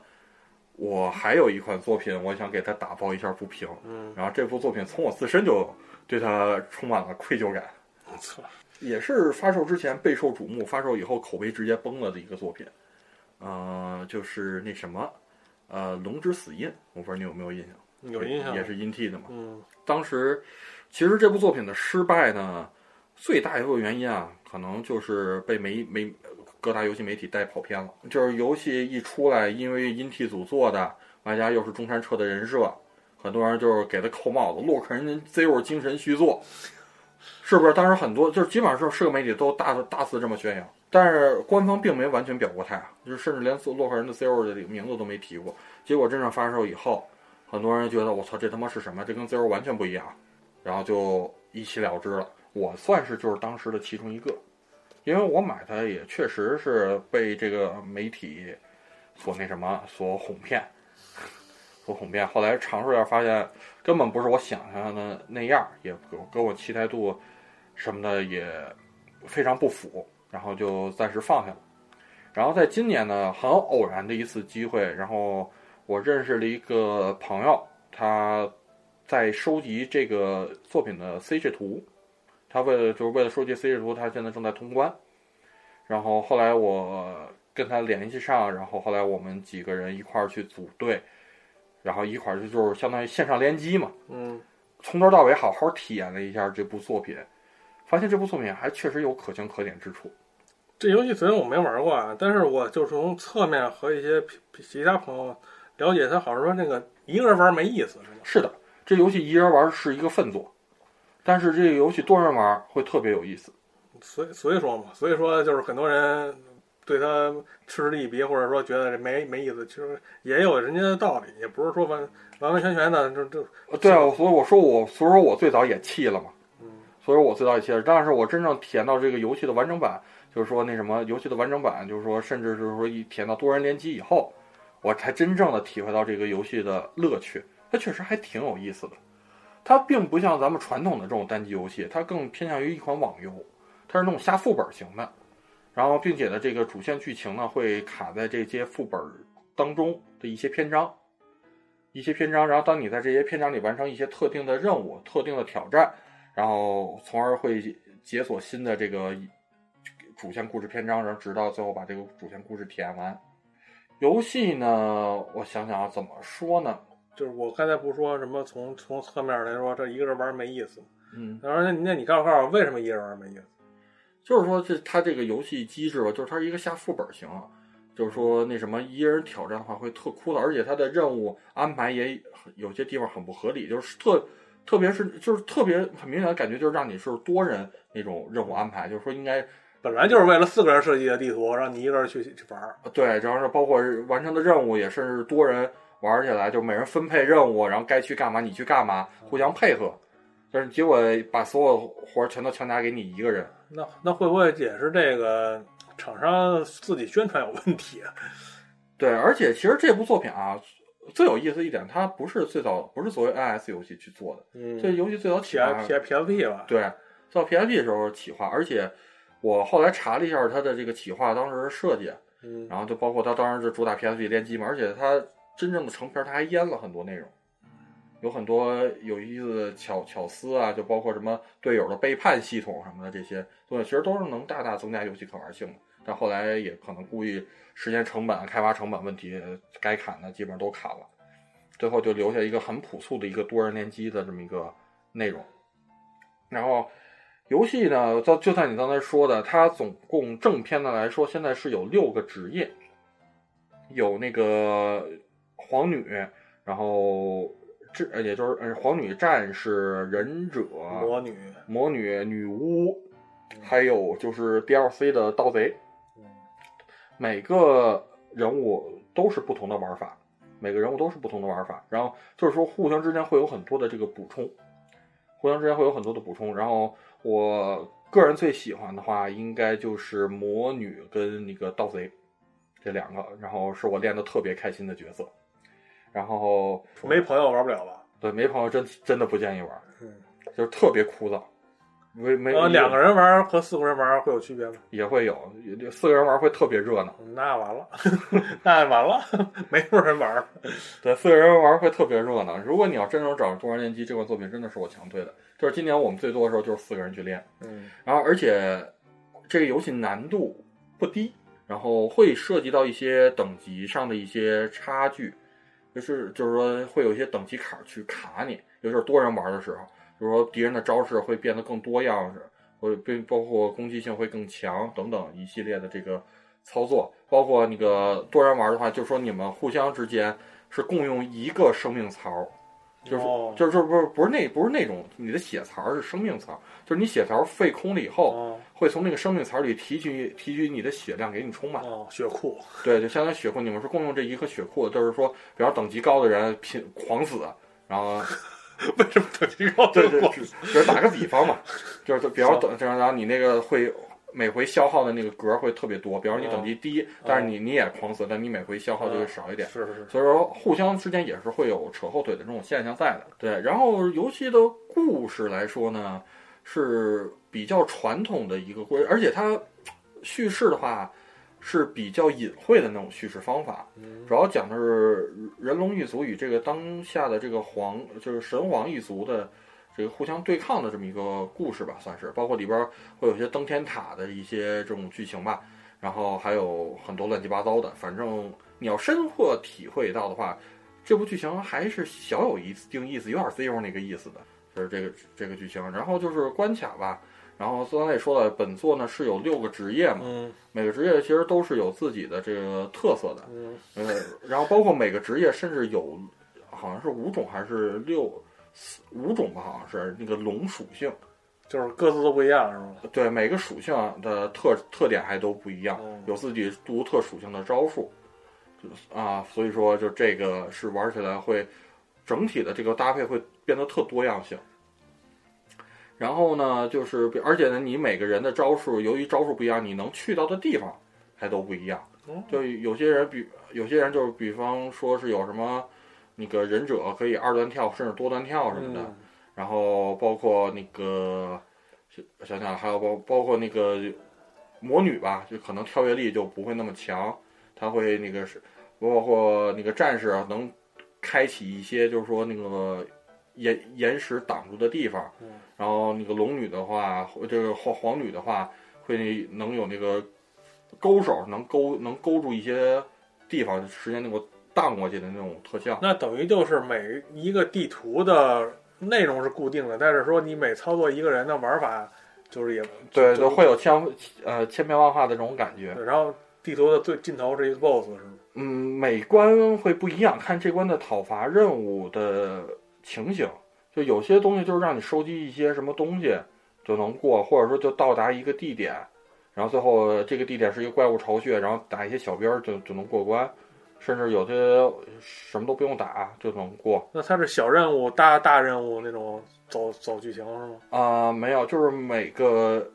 我还有一款作品，我想给他打包一下不平。嗯，然后这部作品从我自身就对他充满了愧疚感，没错。也是发售之前备受瞩目，发售以后口碑直接崩了的一个作品。呃，就是那什么，呃，《龙之死印》，我不知道你有没有印象？有印象。也是 INT 的嘛。嗯，当时其实这部作品的失败呢，最大一个原因啊，可能就是被媒媒各大游戏媒体带跑偏了。就是游戏一出来，因为 INT 组做的，外加又是中山彻的人设，很多人就是给他扣帽子，洛克人 Zero 精神续作，是不是？当时很多就是基本上是是个媒体都大大肆这么宣扬，但是官方并没完全表过态，就是甚至连洛克人的 Zero 的名字都没提过。结果真正发售以后，很多人觉得我操，这他妈是什么？这跟 Zero 完全不一样，然后就一起了之了。我算是就是当时的其中一个，因为我买它也确实是被这个媒体所那什么所哄骗，所哄骗。后来尝试一下，发现根本不是我想象的那样，也跟我期待度什么的也非常不符，然后就暂时放下了。然后在今年呢，很偶然的一次机会，然后我认识了一个朋友，他在收集这个作品的 CG 图。他为了就是为了收集 CG 图，他现在正在通关。然后后来我跟他联系上，然后后来我们几个人一块儿去组队，然后一块儿就就是相当于线上联机嘛。嗯，从头到尾好好体验了一下这部作品，发现这部作品还确实有可圈可点之处。这游戏虽然我没玩过啊，但是我就从侧面和一些其他朋友了解，他好像说那个一个人玩没意思，是吗？是的，这游戏一人玩是一个粪作。但是这个游戏多人玩会特别有意思，所以所以说嘛，所以说就是很多人对他嗤之以鼻，或者说觉得这没没意思，其实也有人家的道理，也不是说完完完全全的就就。对啊，所以我说我，所以说我最早也弃了嘛，嗯，所以说我最早也弃了。但是我真正体验到这个游戏的完整版，就是说那什么游戏的完整版，就是说甚至就是说一体验到多人联机以后，我才真正的体会到这个游戏的乐趣，它确实还挺有意思的。它并不像咱们传统的这种单机游戏，它更偏向于一款网游，它是那种下副本型的，然后并且呢，这个主线剧情呢会卡在这些副本当中的一些篇章，一些篇章，然后当你在这些篇章里完成一些特定的任务、特定的挑战，然后从而会解锁新的这个主线故事篇章，然后直到最后把这个主线故事体验完。游戏呢，我想想啊，怎么说呢？就是我刚才不说什么从从侧面来说，这一个人玩没意思。嗯，然后那那你告诉告诉我为什么一个人玩没意思？就是说这它这个游戏机制吧，就是它是一个下副本型，就是说那什么一人挑战的话会特枯燥，而且它的任务安排也有些地方很不合理，就是特特别是就是特别很明显的感觉，就是让你是多人那种任务安排，就是说应该本来就是为了四个人设计的地图，让你一个人去去玩儿。对，主要是包括完成的任务也甚至多人。玩起来就每人分配任务，然后该去干嘛你去干嘛，互相配合。但是结果把所有活儿全都强加给你一个人，那那会不会也是这个厂商自己宣传有问题啊？对，而且其实这部作品啊，最有意思一点，它不是最早不是作为 NS 游戏去做的，嗯，这游戏最早起 P P S P 吧？对，到 P S P 的时候企划，而且我后来查了一下它的这个企划当时设计，嗯，然后就包括它当时是主打 P S P 联机嘛，而且它。真正的成片，它还阉了很多内容，有很多有意思的巧巧思啊，就包括什么队友的背叛系统什么的这些东西，其实都是能大大增加游戏可玩性的。但后来也可能故意时间成本、开发成本问题，该砍的基本上都砍了，最后就留下一个很朴素的一个多人联机的这么一个内容。然后游戏呢，就就像你刚才说的，它总共正片的来说，现在是有六个职业，有那个。皇女，然后这也就是呃，皇女战士、忍者、魔女、魔女、女巫，还有就是 DLC 的盗贼。每个人物都是不同的玩法，每个人物都是不同的玩法。然后就是说，互相之间会有很多的这个补充，互相之间会有很多的补充。然后我个人最喜欢的话，应该就是魔女跟那个盗贼这两个，然后是我练的特别开心的角色。然后没朋友玩不了吧？对，没朋友真真的不建议玩，嗯，就是特别枯燥。没没呃，两个人玩和四个人玩会有区别吗？也会有，四个人玩会特别热闹。那完了，那完了，没有人玩。对，四个人玩会特别热闹。如果你要真正找多人联机，这款作品真的是我强推的。就是今年我们最多的时候就是四个人去练，嗯，然后而且这个游戏难度不低，然后会涉及到一些等级上的一些差距，就是就是说会有一些等级坎儿去卡你，尤其是多人玩的时候。比如说敌人的招式会变得更多样式，会并包括攻击性会更强等等一系列的这个操作，包括那个多人玩的话，就是说你们互相之间是共用一个生命槽，就是就是就是不是不是那不是那种你的血槽是生命槽，就是你血槽废空了以后，会从那个生命槽里提取提取你的血量给你充满。哦，血库。对，就相当于血库，你们是共用这一个血库，就是说，比方等级高的人拼狂死，然后。为什么等级高？对对，就是打个比方嘛，就是比方等，然后你那个会每回消耗的那个格会特别多。比方你等级低，但是你你也狂死，但你每回消耗就会少一点。是是是。所以说互相之间也是会有扯后腿的这种现象在的。对，然后游戏的故事来说呢，是比较传统的一个故事，而且它叙事的话。是比较隐晦的那种叙事方法，主要讲的是人龙一族与这个当下的这个皇，就是神皇一族的这个互相对抗的这么一个故事吧，算是。包括里边会有些登天塔的一些这种剧情吧，然后还有很多乱七八糟的。反正你要深刻体会到的话，这部剧情还是小有一定意思，有点 ZO 那个意思的，就是这个这个剧情。然后就是关卡吧。然后刚才也说了，本作呢是有六个职业嘛，每个职业其实都是有自己的这个特色的，呃，然后包括每个职业甚至有，好像是五种还是六五种吧，好像是那个龙属性，就是各自都不一样，是吗？对，每个属性的特特点还都不一样，有自己独特属性的招数，啊，所以说就这个是玩起来会整体的这个搭配会变得特多样性。然后呢，就是而且呢，你每个人的招数，由于招数不一样，你能去到的地方还都不一样。就有些人比有些人就是比方说是有什么那个忍者可以二段跳甚至多段跳什么的，然后包括那个想想还有包包括那个魔女吧，就可能跳跃力就不会那么强，他会那个是包括那个战士能开启一些就是说那个。岩岩石挡住的地方，然后那个龙女的话，这个黄黄女的话，会能有那个勾手，能勾能勾住一些地方，实现那个荡过去的那种特效。那等于就是每一个地图的内容是固定的，但是说你每操作一个人的玩法，就是也对，就会有千呃千变万化的这种感觉。然后地图的最尽头是一个 BOSS，是吗？嗯，每关会不一样，看这关的讨伐任务的。情形就有些东西就是让你收集一些什么东西就能过，或者说就到达一个地点，然后最后这个地点是一个怪物巢穴，然后打一些小兵就就能过关，甚至有些什么都不用打就能过。那它是小任务、大大任务那种走走剧情是吗？啊，没有，就是每个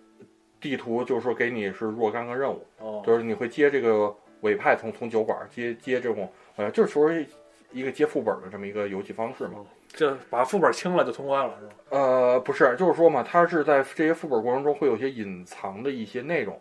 地图就是说给你是若干个任务，就是你会接这个委派从从酒馆接接这种，呃，就是说一个接副本的这么一个游戏方式嘛。就把副本清了就通关了，是吧？呃，不是，就是说嘛，它是在这些副本过程中会有些隐藏的一些内容，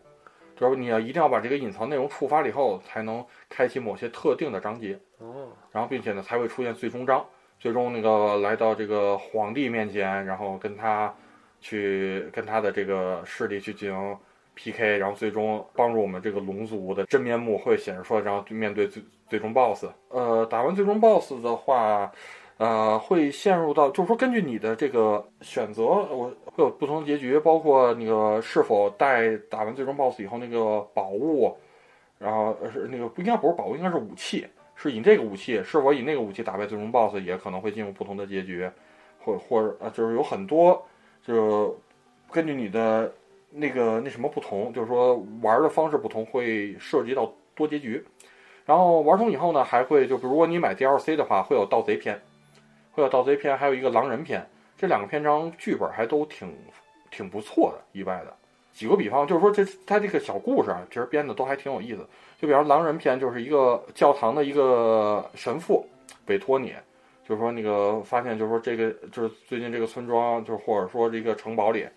就是你要一定要把这个隐藏内容触发了以后，才能开启某些特定的章节。哦。然后，并且呢，才会出现最终章，最终那个来到这个皇帝面前，然后跟他去跟他的这个势力去进行 PK，然后最终帮助我们这个龙族的真面目会显示出来，然后面对最最终 BOSS。呃，打完最终 BOSS 的话。呃，会陷入到，就是说，根据你的这个选择，我会有不同的结局，包括那个是否带打完最终 BOSS 以后那个宝物，然后是那个不应该不是宝物，应该是武器，是以这个武器，是否以那个武器打败最终 BOSS，也可能会进入不同的结局，或或者啊，就是有很多，就是根据你的那个那什么不同，就是说玩的方式不同，会涉及到多结局。然后玩通以后呢，还会就比如果你买 DLC 的话，会有盗贼篇。会有盗贼篇，还有一个狼人篇，这两个篇章剧本还都挺挺不错的，意外的。举个比方，就是说这他这个小故事啊，其实编的都还挺有意思。就比方狼人篇，就是一个教堂的一个神父委托你，就是说那个发现，就是说这个就是最近这个村庄，就是或者说这个城堡里，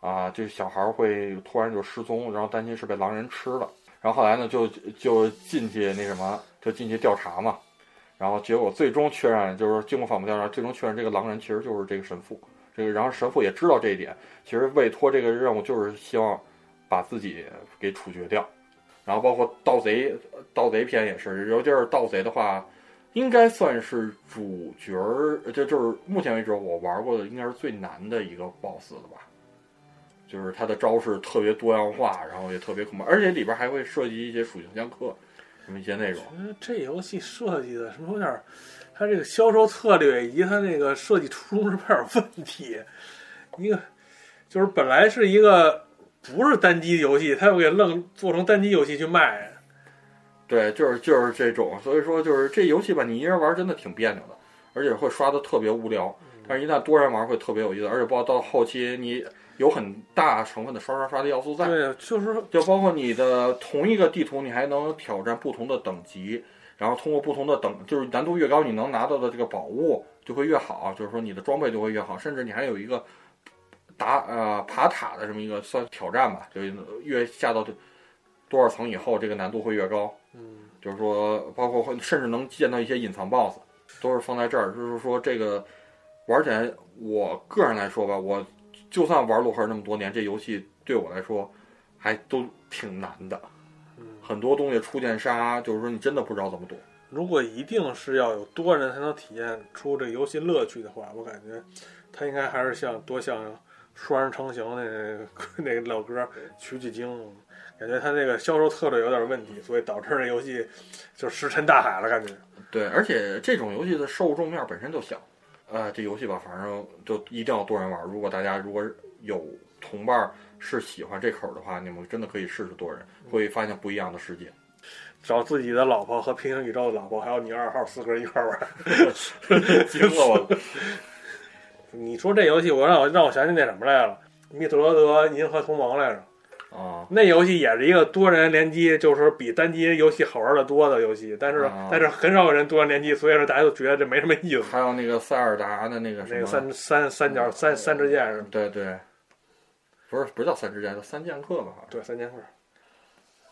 啊，这小孩会突然就失踪，然后担心是被狼人吃了。然后后来呢，就就进去那什么，就进去调查嘛。然后结果最终确认，就是经过反复调查，最终确认这个狼人其实就是这个神父。这个然后神父也知道这一点，其实委托这个任务就是希望把自己给处决掉。然后包括盗贼，盗贼篇也是，尤其是盗贼的话，应该算是主角儿，就就是目前为止我玩过的应该是最难的一个 BOSS 了吧。就是他的招式特别多样化，然后也特别恐怖，而且里边还会涉及一些属性相克，这么一些内容。这游戏设计的什么有点儿，它这个销售策略以及它那个设计初衷是不是有点问题？一个就是本来是一个不是单机游戏，它又给愣做成单机游戏去卖。对，就是就是这种，所以说就是这游戏吧，你一人玩真的挺别扭的，而且会刷的特别无聊。但是，一旦多人玩会特别有意思，而且包括到后期你有很大成分的刷刷刷的要素在。对，就是就包括你的同一个地图，你还能挑战不同的等级，然后通过不同的等，就是难度越高，你能拿到的这个宝物就会越好，就是说你的装备就会越好，甚至你还有一个打呃爬塔的这么一个算挑战吧，就越下到多少层以后，这个难度会越高。嗯，就是说，包括会甚至能见到一些隐藏 BOSS，都是放在这儿。就是说，这个玩起来，我个人来说吧，我就算玩洛克人那么多年，这游戏对我来说还都挺难的。嗯，很多东西初见杀，就是说你真的不知道怎么躲。如果一定是要有多人才能体验出这游戏乐趣的话，我感觉它应该还是像多像双人成行那个那个老歌取取经。感觉他那个销售策略有点问题，所以导致这游戏就石沉大海了。感觉对，而且这种游戏的受众面本身就小，呃，这游戏吧，反正就一定要多人玩。如果大家如果有同伴是喜欢这口的话，你们真的可以试试多人，会发现不一样的世界。找自己的老婆和平行宇宙的老婆，还有你二号四个人一块玩，惊了我！你说这游戏，我让我让我想起那什么来了，《密特罗德银河同盟》来着。啊，那游戏也是一个多人联机，就是比单机游戏好玩的多的游戏，但是、啊但是很少有人多人联机，所以说大家都觉得这没什么意思。还有那个塞尔达的那个什么那个三三三角三三支箭是吗？对对，不是不是叫三支箭，叫三剑客吧？好像。对，三剑客。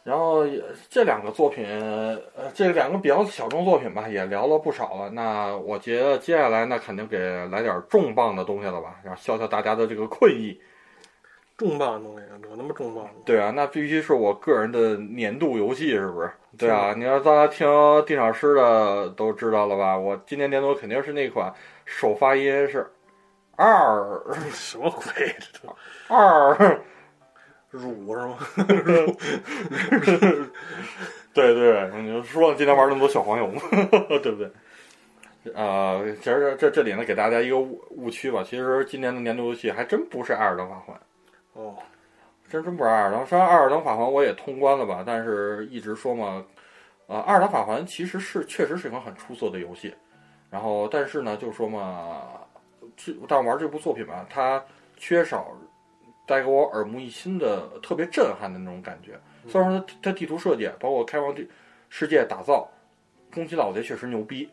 然后这两个作品，呃，这两个比较小众作品吧，也聊了不少了。那我觉得接下来那肯定给来点重磅的东西了吧，然后消消大家的这个困意。重磅的东西有那么重磅吗？对啊，那必须是我个人的年度游戏，是不是？对啊，你要大家听地场师的都知道了吧？我今年年度肯定是那款首发音是二什么鬼？这都二，乳是吗？对对，你就说今天玩那么多小黄油嘛，对不对？呃，其实这这这里呢，给大家一个误误区吧。其实今年的年度游戏还真不是《艾尔登法环》。哦，真真不是《艾尔登》，虽然《艾尔登法环》我也通关了吧，但是一直说嘛，呃，《艾尔登法环》其实是确实是一款很出色的游戏，然后但是呢，就说嘛，这但玩这部作品吧，它缺少带给我耳目一新的特别震撼的那种感觉。虽然说它它地图设计，包括开放地世界打造，宫崎老贼确实牛逼，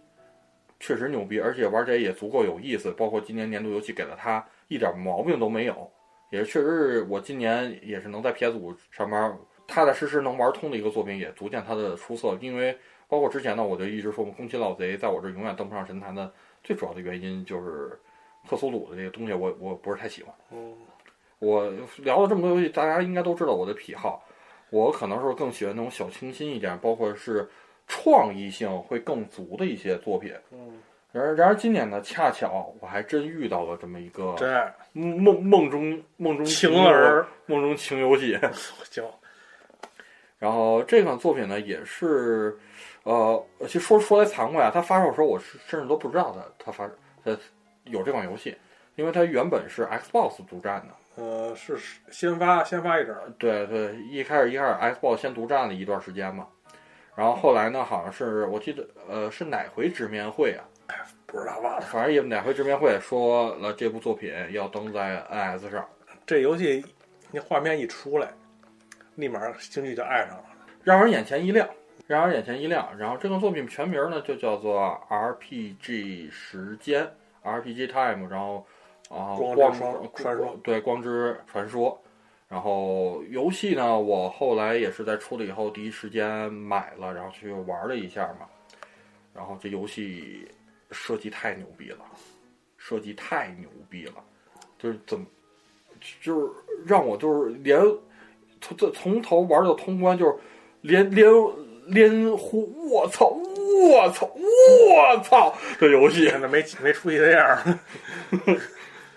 确实牛逼，而且玩起来也足够有意思。包括今年年度游戏给了它一点毛病都没有。也确实是我今年也是能在 PS 五上面踏踏实实能玩通的一个作品，也足见它的出色。因为包括之前呢，我就一直说嘛，宫崎老贼在我这永远登不上神坛的最主要的原因就是克苏鲁的这个东西我，我不是太喜欢。嗯，我聊了这么多游戏，大家应该都知道我的癖好，我可能是更喜欢那种小清新一点，包括是创意性会更足的一些作品。嗯，然而，然而今年呢，恰巧我还真遇到了这么一个真爱梦梦中梦中情人儿，梦中情游戏。行，然后这款作品呢，也是，呃，其实说说来惭愧啊，它发售的时候我是甚至都不知道它它发呃有这款游戏，因为它原本是 Xbox 独占的。呃，是先发先发一阵儿，对对，一开始一开始 Xbox 先独占了一段时间嘛，然后后来呢，好像是我记得呃是哪回直面会啊，不知道忘了。反正也哪回直面会说了这部作品要登在 NS 上。这游戏那画面一出来，立马兴趣就爱上了。让人眼前一亮，让人眼前一亮。然后这个作品全名呢就叫做 RPG 时间 RPG Time，然后啊光光之传说对光之传说。然后游戏呢，我后来也是在出了以后第一时间买了，然后去玩了一下嘛。然后这游戏设计太牛逼了，设计太牛逼了，就是怎么，就是让我就是连从从从头玩到通关，就是连连连呼我操我操我操这游戏，那没没出息的样儿。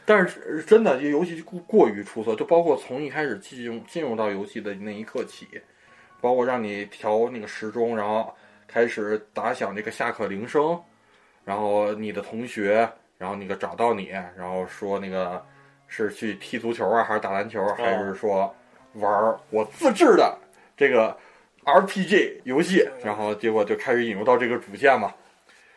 但是真的，这游戏过过于出色，就包括从一开始进入进入到游戏的那一刻起，包括让你调那个时钟，然后开始打响这个下课铃声，然后你的同学，然后那个找到你，然后说那个是去踢足球啊，还是打篮球，还是说玩我自制的这个 RPG 游戏，然后结果就开始引入到这个主线嘛。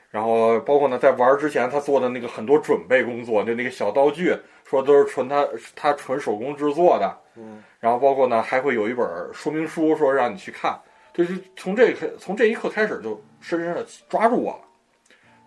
然后包括呢，在玩之前他做的那个很多准备工作，就那个小道具，说都是纯他他纯手工制作的。嗯，然后包括呢，还会有一本说明书，说让你去看。就是从这个从这一刻开始，就深深的抓住我了，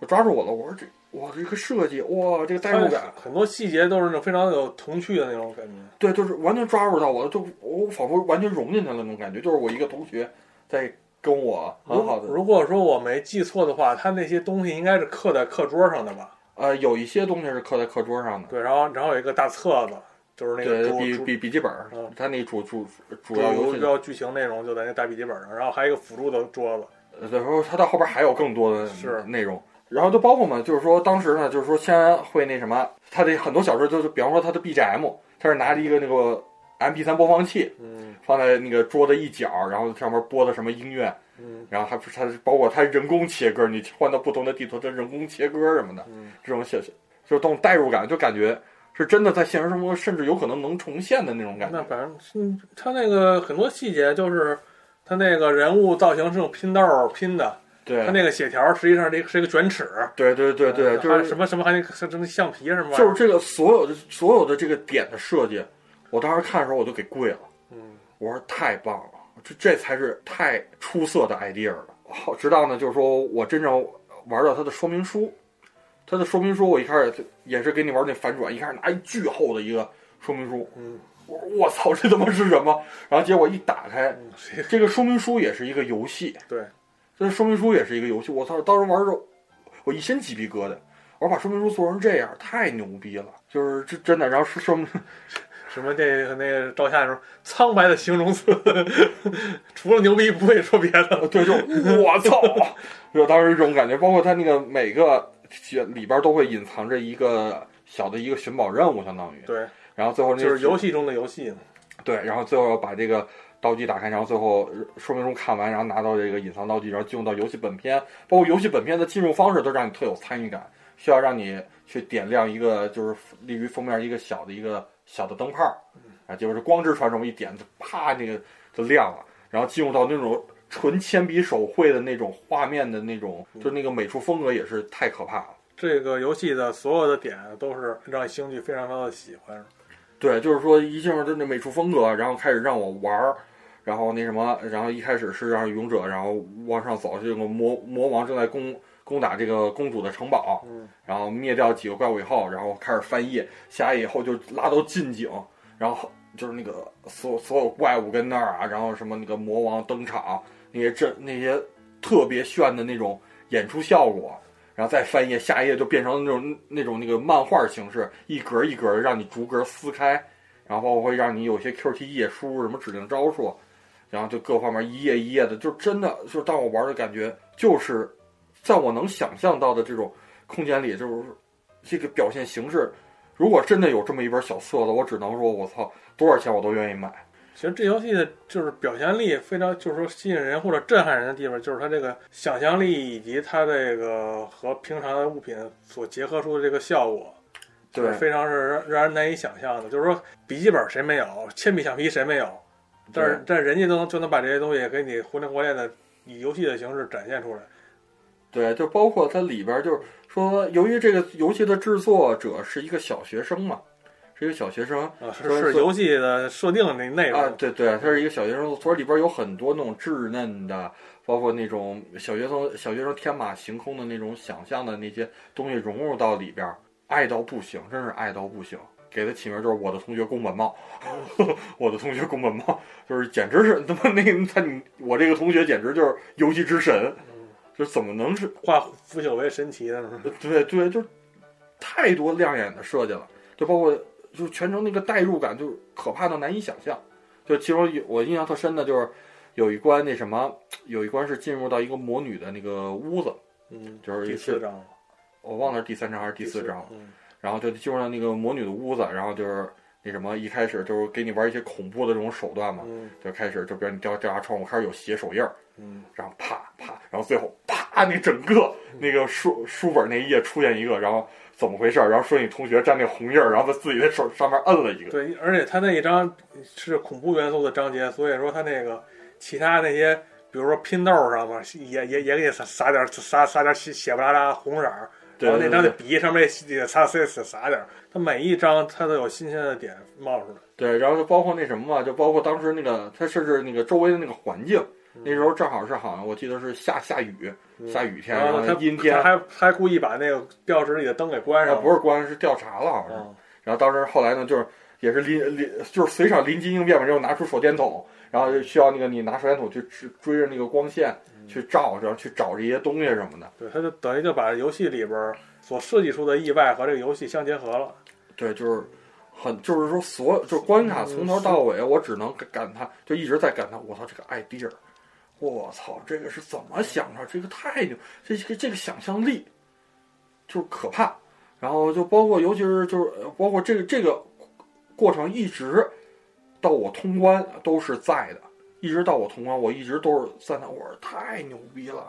就抓住我了。我说这哇，这个设计哇，这个代入感，很多细节都是那种非常有童趣的那种感觉。对，就是完全抓住到我，就我仿佛完全融进去了那种感觉。就是我一个同学在跟我很好的，如果说我没记错的话，他那些东西应该是刻在课桌上的吧？呃，有一些东西是刻在课桌上的。对，然后然后有一个大册子，就是那个笔主笔笔记本，嗯它那主主主主要游戏要剧情内容就在那大笔记本上，然后还有一个辅助的桌子。呃，对，说它到后边还有更多的是内容，然后就包括嘛，就是说当时呢，就是说先会那什么，他的很多小事就是，比方说他的 BGM，他是拿着一个那个 MP3 播放器嗯放在那个桌子一角，然后上面播的什么音乐，嗯然后还不是它包括他人工切歌，你换到不同的地图，它人工切歌什么的，嗯，这种小就是这种代入感，就感觉是真的在现实生活甚至有可能能重现的那种感觉。那反正嗯，他那个很多细节就是他那个人物造型是用拼豆儿拼的，对。他，那个血条实际上这是一个卷尺。对对对对，就是什么什么还那个什么橡皮什么就是这个所有的所有的这个点的设计，我当时看的时候我都给跪了，嗯。我说太棒了，这这才是太出色的 idea 了。好，直到呢，就是说我真正玩到它的说明书，它的说明书我一开始也是给你玩那反转，一开始拿一巨厚的一个说明书，嗯。我说我操，这他妈是什么？然后结果一打开，这个说明书也是一个游戏，对，这说明书也是一个游戏。我操，当时玩的时候，我一身鸡皮疙瘩。我说把说明书做成这样，太牛逼了，就是这真的。然后说说明 什么这个那个照相的时候苍白的形容词，除了牛逼不会说别的。对，就我操，就当时这种感觉。包括它那个每个里边都会隐藏着一个小的一个寻宝任务，相当于。对，然后最后那就是游戏中的游戏嘛。对，然后最后把这个道具打开，然后最后说明书看完，然后拿到这个隐藏道具，然后进入到游戏本片，包括游戏本片的进入方式都让你特有参与感，需要让你去点亮一个就是立于封面一个小的一个小的灯泡，啊，结果是光之传送一点，就啪那个就亮了，然后进入到那种纯铅笔手绘的那种画面的那种，就那个美术风格也是太可怕了。这个游戏的所有的点都是让星际非常非常的喜欢。对，就是说一进入它那美术风格，然后开始让我玩儿，然后那什么，然后一开始是让勇者，然后往上走，这个魔魔王正在攻攻打这个公主的城堡，嗯，然后灭掉几个怪物以后，然后开始翻页，下页以后就拉到近景，然后就是那个所所有怪物跟那儿啊，然后什么那个魔王登场，那些阵那些特别炫的那种演出效果。然后再翻页，下一页就变成那种那种那个漫画形式，一格一格的让你逐格撕开，然后包括会让你有些 QTE 输入什么指令招数，然后就各方面一页一页的，就真的就是当我玩的感觉，就是在我能想象到的这种空间里，就是这个表现形式。如果真的有这么一本小册子，我只能说我操，多少钱我都愿意买。其实这游戏的就是表现力非常，就是说吸引人或者震撼人的地方，就是它这个想象力以及它这个和平常的物品所结合出的这个效果，对非常是让让人难以想象的。就是说笔记本谁没有，铅笔橡皮谁没有，但是但是人家都能就能把这些东西给你活灵活现的以游戏的形式展现出来。对，就包括它里边就是说，由于这个游戏的制作者是一个小学生嘛，是一个小学生啊，是是游戏的设定那内容啊，对对，他是一个小学生，所以里边有很多那种稚嫩的，包括那种小学生小学生天马行空的那种想象的那些东西融入到里边，爱到不行，真是爱到不行。给他起名就是我的同学宫本茂，我的同学宫本茂，就是简直是他妈那个他你我这个同学简直就是游戏之神，就怎么能是化腐朽为神奇的呢？对对，就太多亮眼的设计了，就包括就全程那个代入感，就可怕到难以想象。就其中有我印象特深的就是有一关那什么，有一关是进入到一个魔女的那个屋子，嗯，就是第四章，我忘了是第三章还是第四章。嗯然后就进入到那个魔女的屋子，然后就是那什么，一开始就是给你玩一些恐怖的这种手段嘛，嗯就开始就比如你掉掉下窗户，开始有血手印儿，嗯，然后啪啪，然后最后啪，那整个那个书书本那一页出现一个，然后怎么回事儿？然后说你同学沾那红印儿，然后在自己的手上面摁了一个，对，而且他那一章是恐怖元素的章节，所以说他那个其他那些，比如说拼豆上嘛也也也给你撒撒点撒撒点血血不拉拉红色儿。对然后那张的对笔上面也擦擦擦撒点儿，它每一张它都有新鲜的点冒出来。对，然后就包括那什么嘛，就包括当时那个，它甚至那个周围的那个环境，那时候正好是好像我记得是下下雨，下雨天，然然后他阴天，还还故意把那个标识里的灯给关上。不是关是调查了，好像是。嗯，然后当时后来呢，就是也是临临就是随场临机应变嘛，就拿出手电筒，然后就需要那个你拿手电筒去追追着那个光线去照，然后去找这些东西什么的。对，他就等于就把游戏里边儿所设计出的意外和这个游戏相结合了。对，就是很就是说所有就是关卡从头到尾，我只能感感叹，就一直在感叹，我操这个 idea，我操这个是怎么想出来？这个太牛，这这个这个想象力就是可怕。然后就包括尤其是就是呃包括这个这个过程一直到我通关都是在的，一直到我通关，我一直都是赞叹，我说太牛逼了。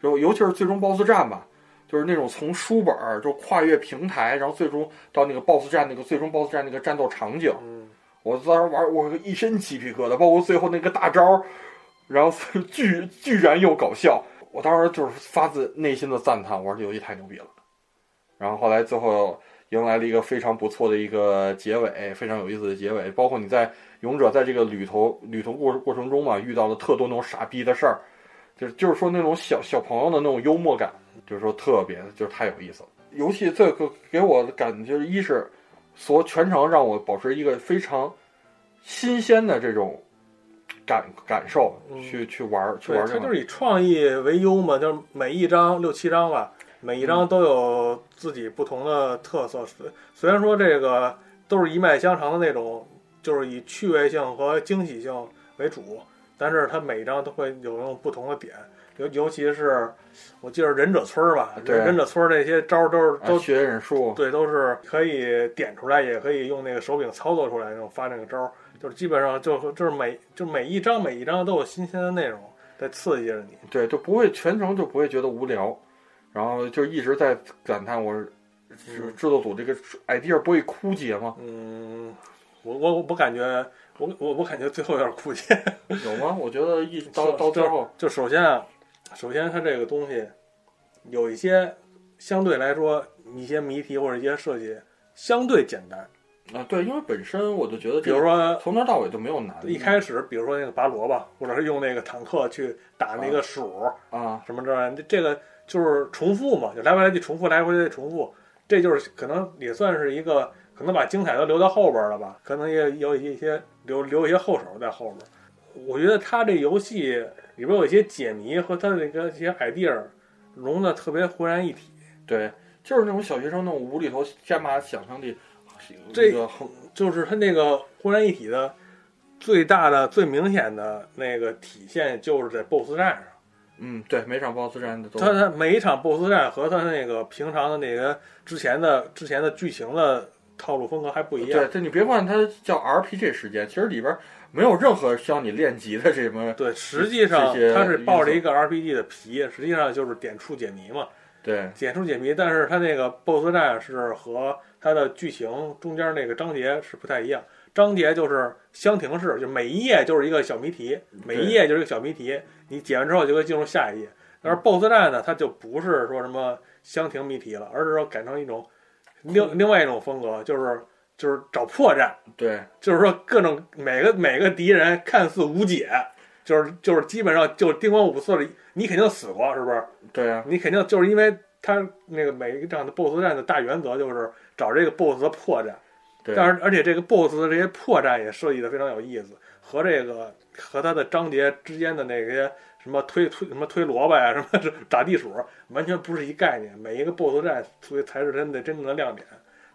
然后尤其是最终 BOSS 战吧，就是那种从书本儿就跨越平台，然后最终到那个 BOSS 战那个最终 BOSS 战那个战斗场景，嗯，我当时玩我一身鸡皮疙瘩，包括最后那个大招儿，然后 巨居然又搞笑，我当时就是发自内心的赞叹，我说这游戏太牛逼了。然后后来最后迎来了一个非常不错的一个结尾，非常有意思的结尾，包括你在勇者在这个旅途旅途过过程中嘛，遇到了特多那种傻逼的事儿，就是就是说那种小小朋友的那种幽默感，就是说特别就是太有意思了。游戏这个给我的感觉，一是所全程让我保持一个非常新鲜的这种感感受，嗯去去玩儿去，玩儿这就是以创意为优嘛，就是每一张六七张吧，每一张都有自己不同的特色。虽虽然说这个都是一脉相承的那种，就是以趣味性和惊喜性为主，但是它每一章都会有那种不同的点。尤尤其是我记得忍者村儿吧，对忍者村儿那些招儿都是都啊血忍术，对，都是可以点出来，也可以用那个手柄操作出来那种发那个招儿，就是基本上就就是每就每一章每一章都有新鲜的内容在刺激着你。对，就不会全程就不会觉得无聊，然后就一直在感叹我是制作组这个 idea 不会枯竭吗？嗯，我我我感觉我我我感觉最后有点枯竭。有吗？我觉得一到到最后，就首先啊，首先它这个东西有一些相对来说一些谜题或者一些设计相对简单，啊，对，因为本身我就觉得比这个如说从头到尾就没有难，一开始，比如说那个拔萝卜，或者是用那个坦克去打那个鼠。啊，什么这玩意儿，这个就是重复嘛，就来回来去重复，来回来去重复，这就是可能也算是一个，可能把精彩都留到后边了吧，可能也有一些留留一些后手在后边。我觉得他这游戏里边有一些解谜和他那个一些 idea 融的特别浑然一体。对，就是那种小学生那种无厘头加码想象力，这个很就是他那个浑然一体的最大的、最明显的那个体现，就是在 BOSS 战上。嗯，对，每场 BOSS 战的都他他每一场 BOSS 战和他那个平常的那个之前的之前的剧情的套路风格还不一样对，。这你别管它叫 RPG 时间，其实里边没有任何需要你练级的这什么，对，实际上它是抱着一个 RPG 的皮，实际上就是点触解谜嘛，对点触解谜。但是它那个 BOSS 战是和它的剧情中间那个章节是不太一样，章节就是箱庭式，就每一页就是一个小谜题，每一页就是一个小谜题，你解完之后就会进入下一页。但是 BOSS 战呢，它就不是说什么箱庭谜题了，而是说改成一种另另外一种风格，就是就是找破绽，对，就是说各种每个每个敌人看似无解，就是就是基本上就是叮咣五四的，你肯定死过，是不是？对啊，你肯定就是因为他那个每一场的 BOSS 战的大原则就是找这个 BOSS 的破绽，对，但是而且这个 BOSS 的这些破绽也设计的非常有意思，和这个和它的章节之间的那些什么推推什么推萝卜呀，什么打地鼠，完全不是一概念。每一个 BOSS 战所以才是真的真正的亮点，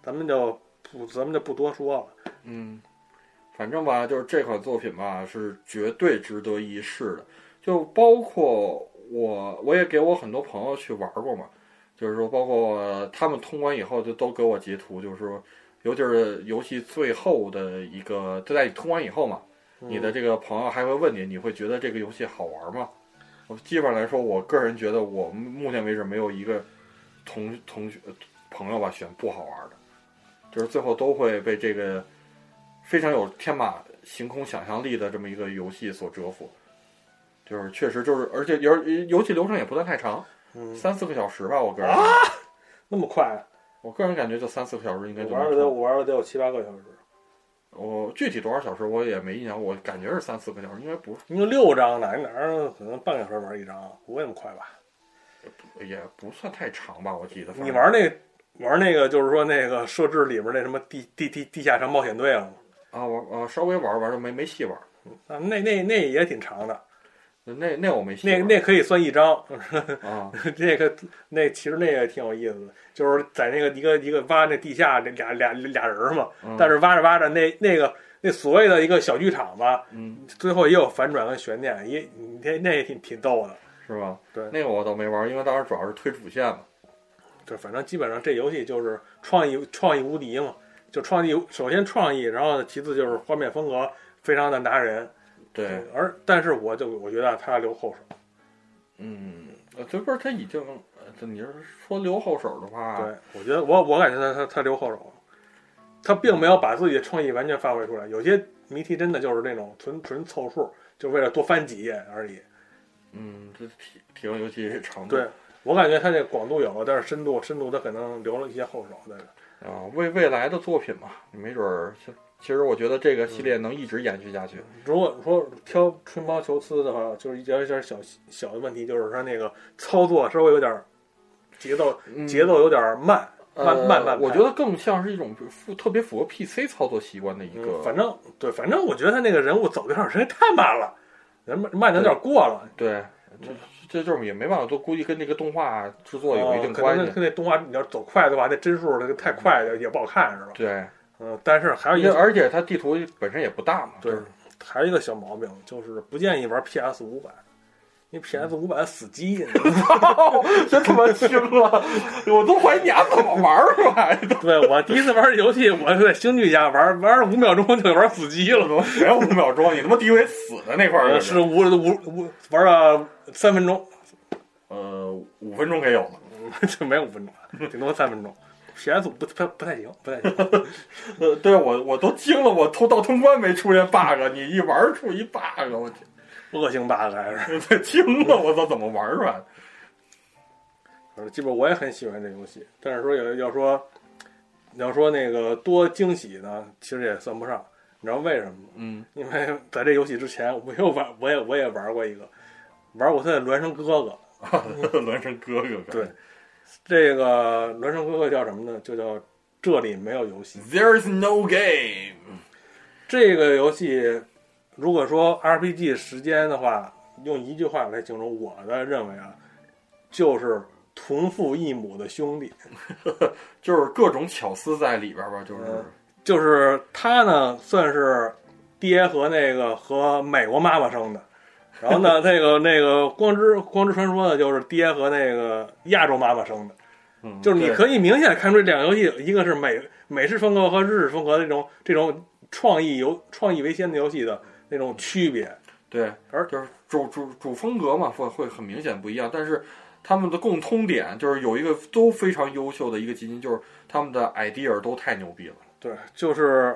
咱们就不咱们就不多说了。嗯，反正吧，就是这款作品吧，是绝对值得一试的。就包括我，我也给我很多朋友去玩过嘛，就是说，包括他们通关以后就都给我截图，就是说，尤其是游戏最后的一个，就在你通关以后嘛，你的这个朋友还会问你，你会觉得这个游戏好玩吗？我基本上来说，我个人觉得，我目前为止没有一个同同学朋友吧选不好玩的，就是最后都会被这个非常有天马行空想象力的这么一个游戏所折服。就是确实就是，而且游游戏流程也不算太长，嗯，三四个小时吧，我个人啊，那么快？我个人感觉就三四个小时应该就玩了得我玩了得有七八个小时。我具体多少小时我也没印象，我感觉是三四个小时，应该不是，因为六张哪儿可能半个小时玩一张，不会那么快吧？也不算太长吧，我记得。你玩那玩那个就是说那个设置里边那什么地地地地下城冒险队了吗？啊，我呃稍微玩玩就没没细玩。啊，那那那也挺长的。那那我没细那那可以算一张 啊，这个那其实那个挺有意思的，就是在那个一个一个挖那地下那俩俩俩人嘛，但是挖着挖着那那个那所谓的一个小剧场吧，嗯，最后也有反转和悬念，也那那也挺挺逗的，是吧？对，那个我倒没玩，因为当时主要是推主线嘛。对，反正基本上这游戏就是创意创意无敌嘛，就创意首先创意，然后其次就是画面风格非常的拿人。对，而但是我就我觉得他留后手，嗯，这不是他已经，你是说留后手的话，对我觉得我我感觉他他他留后手，他并没有把自己的创意完全发挥出来。有些谜题真的就是那种纯纯凑数，就为了多翻几页而已。嗯，这体体验游戏长度，对我感觉他这广度有了，但是深度深度他可能留了一些后手在这。啊，为未来的作品嘛，你没准儿。其实我觉得这个系列能一直延续下去。如果说挑吹毛求疵的话，就是有一点小小的问题，就是它那个操作稍微有点节奏，节奏有点慢，慢慢慢。我觉得更像是一种符特别符合 PC 操作习惯的一个。反正对，反正我觉得他那个人物走的有点时间太慢了，人慢的有点过了。对，这这就是也没办法，都估计跟那个动画制作有一定关系。跟那动画你要走快的话，那帧数那个太快也不好看，是吧？对。嗯，但是还有一个，而且它地图本身也不大嘛。对，还有一个小毛病，就是不建议玩 PS 五版，因为 PS 五版死机。操，真他妈轻了！我都怀疑你俩怎么玩出来的。对我第一次玩游戏，我是在星剧家玩，玩五秒钟就玩死机了，都谁五秒钟？你他妈第一回死的那块儿是五五五玩了三分钟，呃，五分钟给有了，就没五分钟，顶多三分钟。PS 不不不太行，不太行。呃，对我我都惊了，我通到通关没出现 bug，你一玩出一 bug，我天，恶性 bug 还是太 惊了，我操，怎么玩出来的？呃，基本我也很喜欢这游戏，但是说有要说要说那个多惊喜呢，其实也算不上。你知道为什么吗？嗯，因为 在这游戏之前，我又玩，我也我也玩过一个，玩过他的孪生哥哥。孪生哥哥，对。这个孪生哥哥叫什么呢？就叫这里没有游戏。There's no game。这个游戏，如果说 RPG 时间的话，用一句话来形容，我的认为啊，就是同父异母的兄弟，就是各种巧思在里边吧，就是就是他呢，算是爹和那个和美国妈妈生的。然后呢，那个那个光之光之传说呢，就是爹和那个亚洲妈妈生的，嗯，就是你可以明显看出这两个游戏，一个是美美式风格和日式风格的这种这种创意游创意为先的游戏的那种区别。对，而就是主主主风格嘛，会会很明显不一样。但是他们的共通点就是有一个都非常优秀的一个基因，就是他们的 idea 都太牛逼了。对，就是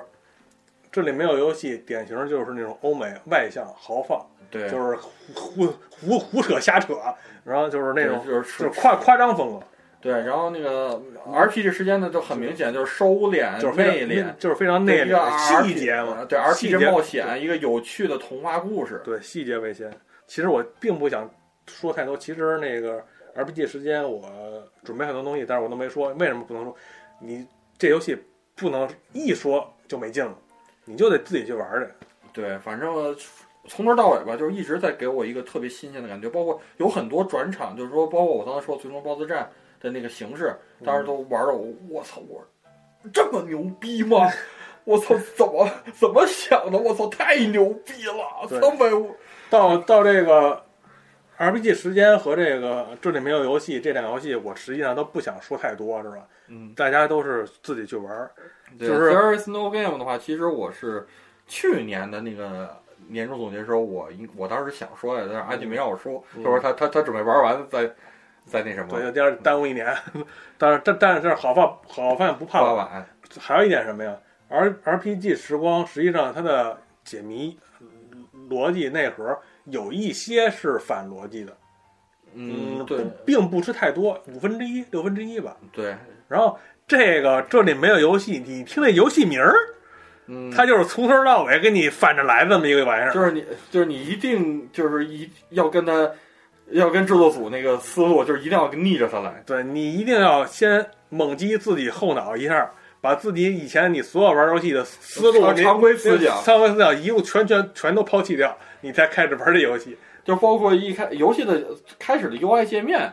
这里没有游戏，典型就是那种欧美外向豪放。对，就是胡胡胡胡扯瞎扯，然后就是那种就是就是夸夸张风格，对，然后那个 RPG 时间呢，就很明显就是收敛、就是内敛，就是非常内敛，细节嘛，对 RPG 冒险，一个有趣的童话故事。对，细节为先。其实我并不想说太多。其实那个 RPG 时间我准备很多东西，但是我都没说。为什么不能说？你这游戏不能一说就没劲了，你就得自己去玩去。对，反正从头到尾吧，就是一直在给我一个特别新鲜的感觉。包括有很多转场，就是说，包括我刚才说最终 BOSS 战的那个形式，当时都玩的我，我操，我这么牛逼吗？我操，怎么怎么想的？我操，太牛逼了！对三百五，到到这个 RPG 时间和这个这里没有游戏这两个游戏，我实际上都不想说太多，是吧？嗯，大家都是自己去玩儿。对就是 There is no game 的话，其实我是去年的那个年终总结的时候，我应我当时想说来的，但是阿俊没让我说，嗯他说他他他准备玩完再再那什么耽误一年。但是但但是好饭好饭不怕晚。还有一点什么呀？R RPG 时光实际上它的解谜嗯逻辑内核有一些是反逻辑的，嗯，对并不是太多，五分之一、六分之一吧。对，然后这个这里没有游戏，你听那游戏名儿，嗯，它就是从头到尾跟你反着来这么一个玩意儿。就是你就是你一定就是一要跟他要跟制作组那个思路，就是一定要逆着他来。对你一定要先猛击自己后脑一下，把自己以前你所有玩游戏的思路、常常规思想常规思想一路全全全都抛弃掉，你才开始玩这游戏。就包括一开游戏的开始的 UI 界面，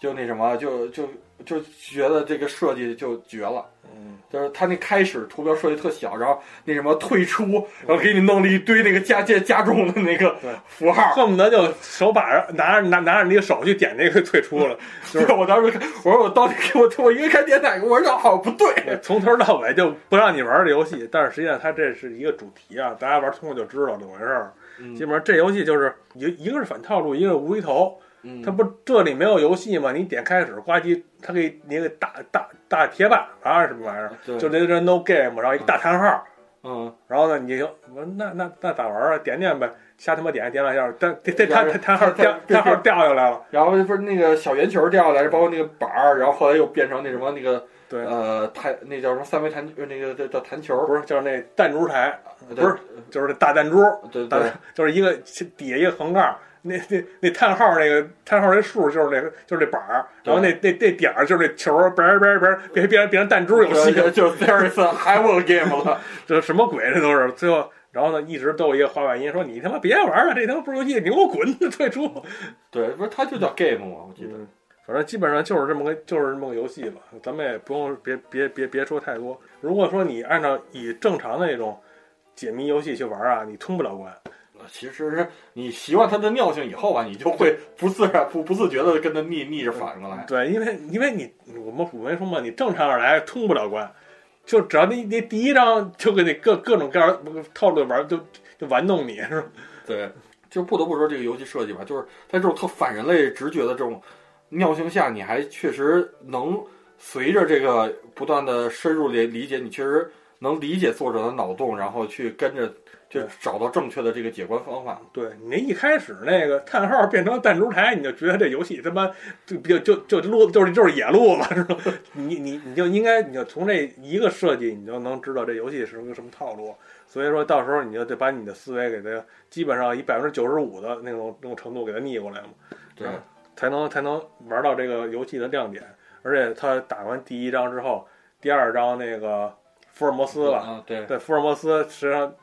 就那什么，就就就觉得这个设计就绝了。嗯，就是它那开始图标设计特小，然后那什么退出，然后给你弄了一堆那个加加加重的那个符号。恨不得就手把着拿着拿拿着那个手去点那个退出了，就 是我当时看，我说我到底给我我应该开点哪个？我说这好像不对。从头到尾就不让你玩这游戏。但是实际上它这是一个主题啊，大家玩通了就知道怎么回事基本上这游戏就是一一个是反套路，一个是无厘头。嗯它不这里没有游戏吗？你点开始，呱唧，它给你一个大大大铁板啊什么玩意儿，对，就那个 no game，然后一个大叹号，嗯，然后呢你就我说那那那咋玩啊？点点呗，瞎他妈点点两下，但这这叹叹号掉叹号掉下来了。然后不是那个小圆球掉下来，包括那个板儿，然后后来又变成那什么那个对，呃弹那叫什么三维弹那个叫叫弹球，不是就是那弹珠台，不是就是那大弹珠，大对对就是一个底下一个横杠，那那那叹号那个叹号那数就是那个就是那板儿，然后那那那点儿就是那球儿，别别别别变变成弹珠游戏，就是 there is a h i v e game 了。这什么鬼？这都是最后，然后呢一直都有一个滑板音说你他妈别玩了，这他妈不是游戏，你给我滚，退出。对，不是它就叫 game 嘛，我记得。嗯，反正基本上就是这么个就是这么个游戏吧，咱们也不用别别别别说太多。如果说你按照以正常的那种解谜游戏去玩啊，你通不了关。其实你习惯它的尿性以后啊，你就会不自然、不不自觉的跟它逆逆着反过来。对，因为因为你我们我没说嘛，你正常而来通不了关，就只要你你第一章就给你各各种各样套路玩，就就玩弄你是吧？对，就不得不说这个游戏设计吧，就是在这种特反人类直觉的这种尿性下，你还确实能随着这个不断的深入理理解，你确实能理解作者的脑洞，然后去跟着就对找到正确的这个解关方法。对你那一开始那个叹号变成弹珠台，你就觉得这游戏他妈就就就就路就是就是野路子是吧？你你你就应该你就从这一个设计，你就能知道这游戏是个什么套路。所以说到时候你就得把你的思维给它基本上以百分之九十五的那种那种程度给它逆过来嘛，对，嗯才能才能玩到这个游戏的亮点。而且他打完第一章之后，第二章那个福尔摩斯吧，啊，对，对，福尔摩斯实际上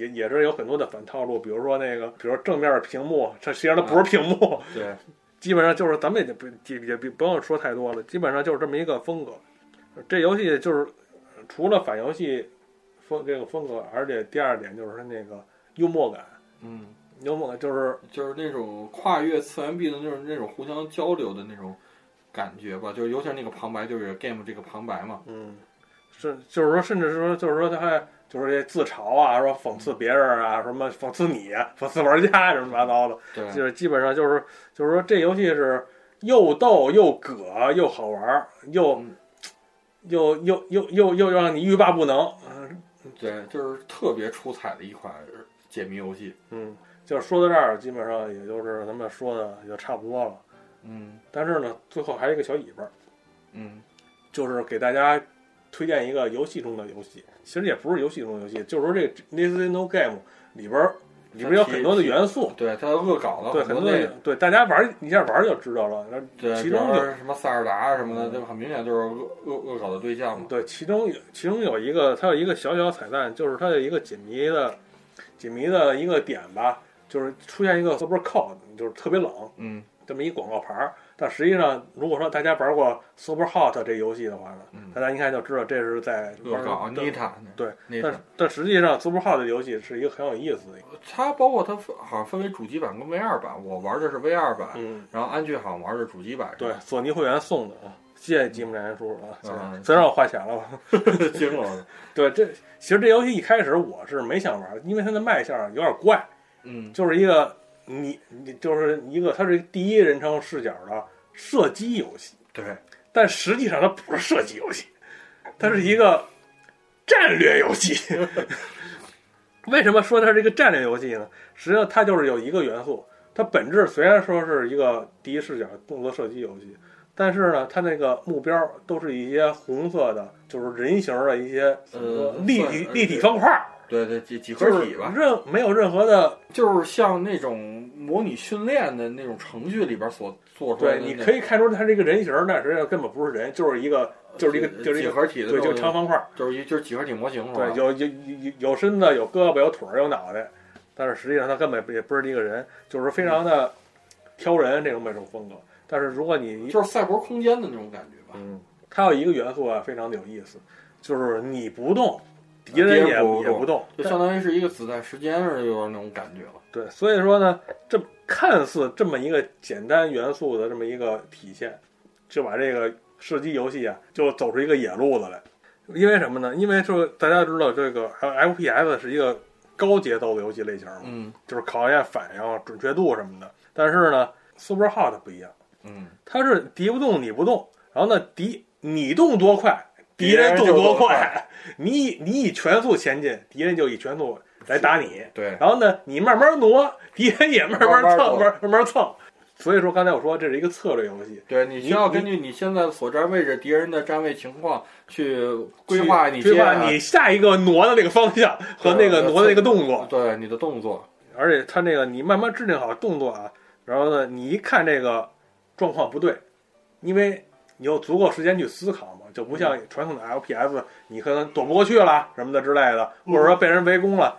也也是有很多的反套路，比如说那个，比如正面屏幕，这实际上它不是屏幕，对，基本上就是咱们也不也也不不用说太多了，基本上就是这么一个风格。这游戏就是除了反游戏风这个风格，而且第二点就是它那个幽默感，嗯，幽默感就是就是那种跨越次元壁的那种那种互相交流的那种感觉吧，就是尤其是那个旁白，就是 game 这个旁白嘛，嗯，是就是说，甚至是说就是说他还就是这自嘲啊，说讽刺别人啊，什么讽刺你，讽刺玩家什么乱七八糟的。对，就是基本上就是就是说这游戏是又逗又葛又好玩儿，又、嗯又又又又又让你欲罢不能。嗯对，就是特别出彩的一款解谜游戏。嗯，就是说到这儿，基本上也就是咱们说的也差不多了。嗯，但是呢，最后还有一个小尾巴，嗯就是给大家推荐一个游戏中的游戏，其实也不是游戏中的游戏，就是说这个 Nintendo Game 里边儿里边有很多的元素，对，他恶搞了对，很多的对大家玩儿一下玩儿就知道了。那对，其中有比如说什么塞尔达什么的，就很明显就是恶恶恶搞的对象嘛。对，其中有其中有一个，它有一个小小彩蛋，就是它的一个解谜的解谜的一个点吧，就是出现一个 Super Code，就是特别冷嗯这么一广告牌儿。但实际上，如果说大家玩过 Super Hot 这游戏的话呢，嗯，大家应该就知道这是在玩恶搞对妮塔，对，但但实际上 Super Hot 的游戏是一个很有意思的一个，它包括它分好像分为主机版跟 VR 版，我玩的是 VR 版，嗯，然后安俊好像玩的是主机版，对，索尼会员送的啊，谢谢吉姆战叔啊，嗯虽然我花钱了吧？惊了，对，这其实这游戏一开始我是没想玩，因为它的卖相有点怪。嗯就是一个你你就是一个它是第一人称视角的射击游戏，对，但实际上它不是射击游戏，它是一个战略游戏。为什么说它是一个战略游戏呢？实际上它就是有一个元素，它本质虽然说是一个第一视角动作射击游戏，但是呢，它那个目标都是一些红色的，就是人形的一些呃立体立体方块，对对几几何体吧，任没有任何的就是像那种模拟训练的那种程序里边所做出来对，你可以看出它这个人形儿，但实际上根本不是人，就是一个就是一个就是一个几何体的对，就长方块儿。就是一就是几何体模型是吧？对，有有有有身子，有胳膊，有腿儿，有脑袋，但是实际上它根本也不是一个人，就是非常的挑人这种这种风格。但是如果你就是赛博空间的那种感觉吧。嗯，它有一个元素啊，非常的有意思，就是你不动，敌人也也不动，就相当于是一个子弹时间似的，有点那种感觉了。对，所以说呢，这看似这么一个简单元素的这么一个体现，就把这个射击游戏啊，就走出一个野路子来。因为什么呢？因为说大家知道这个 FPS 是一个高节奏的游戏类型嘛，嗯就是考验反应、准确度什么的。但是呢，Super Hot 不一样，嗯，它是敌不动你不动，然后呢敌你动多快，敌敌人动多快。你以你以全速前进，敌人就以全速来打你。对，然后呢，你慢慢挪，敌人也慢慢蹭，慢慢蹭。所以说，刚才我说这是一个策略游戏，对你需要根据你现在所占位置、敌人的站位情况去规划你规划你下一个挪的那个方向和那个 挪的那个动作。对你的动作。而且它那个你慢慢制定好动作啊，然后呢，你一看这个状况不对，因为你有足够时间去思考嘛，就不像传统的 LPS，你可能躲不过去了什么的之类的，或者说被人围攻了，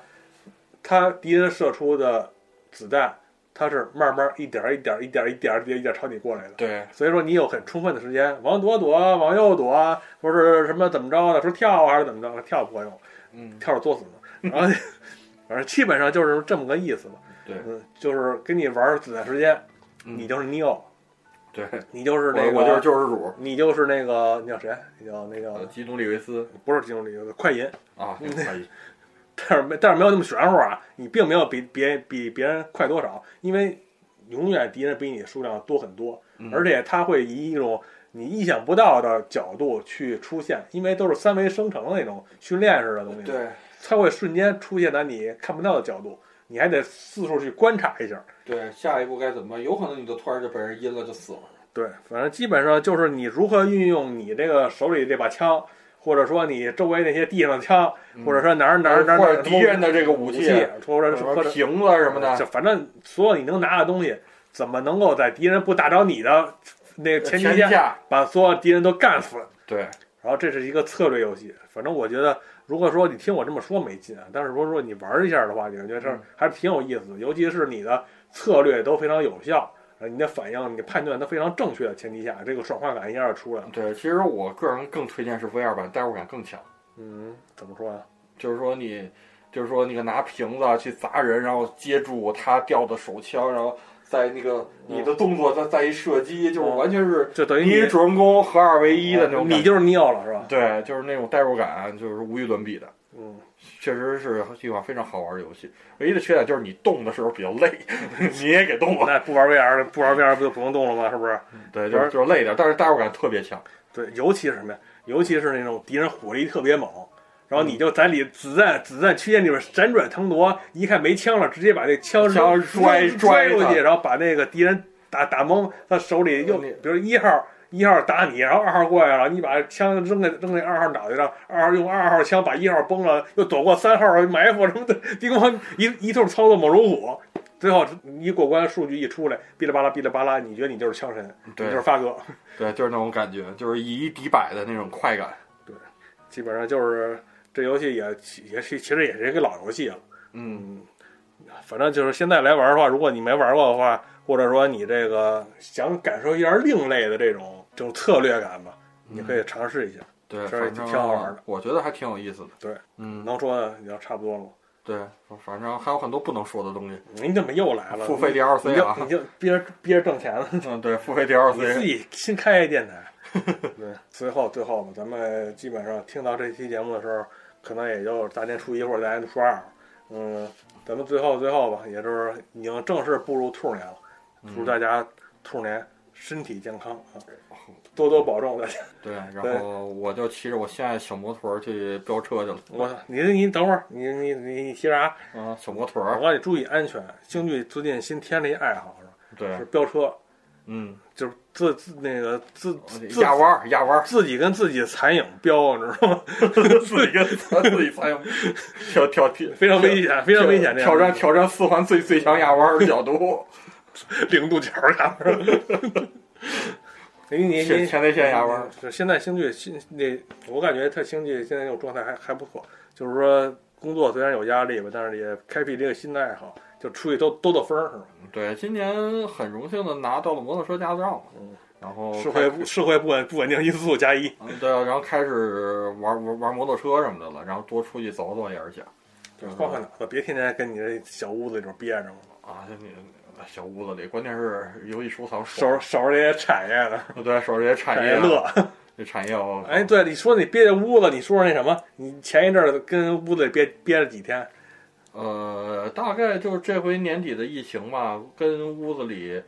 他敌人射出的子弹，它是慢慢一点儿一点儿一点儿一点儿一点儿一点朝你过来的。对，所以说你有很充分的时间往左躲，往右躲，或者什么怎么着的，说跳啊还是怎么着，跳不管用，嗯，跳着作死呢。然后反正基本上就是这么个意思吧。对嗯，就是跟你玩子弹时间，嗯你就是 Neo，对，你就是那个，我我就是救世主，你就是那个，你叫谁？你叫那呃个基努里维斯不是基努里维斯快银，啊，嗯可以，但是没但是没有那么玄乎啊，你并没有比别比别人快多少，因为永远敌人比你数量多很多，嗯而且他会以一种你意想不到的角度去出现，因为都是三维生成的那种训练式的东西，对它会瞬间出现在你看不到的角度，你还得四处去观察一下。对，下一步该怎么办？有可能你就突然就被人阴了，就死了。对，反正基本上就是你如何运用你这个手里这把枪，或者说你周围那些地上的枪，或者说哪儿哪儿哪儿哪儿或者敌人的这个武武器，或者什么瓶子什么的，就反正所有你能拿的东西，怎么能够在敌人不打着你的那个前提下，下，把所有敌人都干死？对，然后这是一个策略游戏，反正我觉得，如果说你听我这么说没劲啊，但是如果说你玩一下的话，你感觉得这嗯还是挺有意思的，尤其是你的策略都非常有效，呃你的反应、你的判断都非常正确的前提下，这个爽快感一下就出来了。对，其实我个人更推荐是 VR 版，代入感更强。嗯，怎么说啊？就是说你，就是说那个拿瓶子去砸人，然后接住他掉的手枪，然后在那个你的动作再再一射击，就是完全是就等于你主人公合二为一的那种。你就是 Neo 了是吧？对，就是那种代入感，就是无与伦比的。嗯，确实是一款非常好玩的游戏，唯一的缺点就是你动的时候比较累，你也给动了。那不玩 VR 不玩 VR 不就不用动了吗？是不是？对，就是就是累点，但是代入感特别强。对，尤其是什么呀？尤其是那种敌人火力特别猛，然后你嗯就在里子弹子弹区间里边闪转腾挪，一看没枪了，直接把那枪枪拽拽拽过去，然后把那个敌人打打懵，他手里又比如一号一号打你，然后二号过来了，你把枪扔在扔在二号脑袋上，二号用二号枪把一号崩了，又躲过三号埋伏什么的，叮咣一一通操作猛如虎。最后一过关，数据一出来，哔哩吧啦哔哩吧啦，你觉得你就是枪神，你就是发哥，对，就是那种感觉，就是以一敌百的那种快感。对基本上就是这游戏也也是其实也是一个老游戏了。嗯，反正就是现在来玩的话，如果你没玩过的话，或者说你这个想感受一下另类的这种这种策略感吧，你可以尝试一下。对，挺好玩的我觉得还挺有意思的。对，嗯，能说的已经差不多了。对，反正还有很多不能说的东西。你怎么又来了？付费你 DLC 啊就你就憋着憋着挣钱了。嗯，对，付费你自 DLC 自。己新开一电台。对，最后最后吧，咱们基本上听到这期节目的时候，可能也就大年初一或者大年初二。嗯，咱们最后最后吧，也就是已经正式步入兔年了，祝大家兔年身体健康啊，多多保重大家。对，然后我就骑着我现在小摩托去飙车去了。我操，你你等会儿，你你你你骑啥？啊，小摩托我。告诉你注意安全。京剧最近新添了一爱好是吧？对是，飙车，嗯，就是自自那个自自压弯儿，压弯儿，自己跟自己残影飙，你知道吗？自己跟自己残影挑挑挑，非常危险，非常危险。挑战挑战四环最最强压弯儿的角度，零度角儿你你你前前列腺压弯儿。是现在星剧新那，我感觉他星剧现在这种状态还还不错，就是说工作虽然有压力吧，但是也开辟了一个新的爱好，就出去兜兜兜风儿是吧？对，今年很荣幸的拿到了摩托车驾照，嗯，然后社会不社会不稳不稳定因素加一，嗯对啊，然后开始玩玩玩摩托车什么的了，然后多出去走走也是想就换换脑子，别天天跟你这小屋子里边憋着嘛，啊，就你小屋子里，关键是游戏收藏收拾收拾这些产业的，对手这些产产业乐。这产业哦哎，对，你说你憋在屋子，你说说那什么？你前一阵儿跟屋子里憋憋了几天？呃，大概就是这回年底的疫情吧，跟屋子里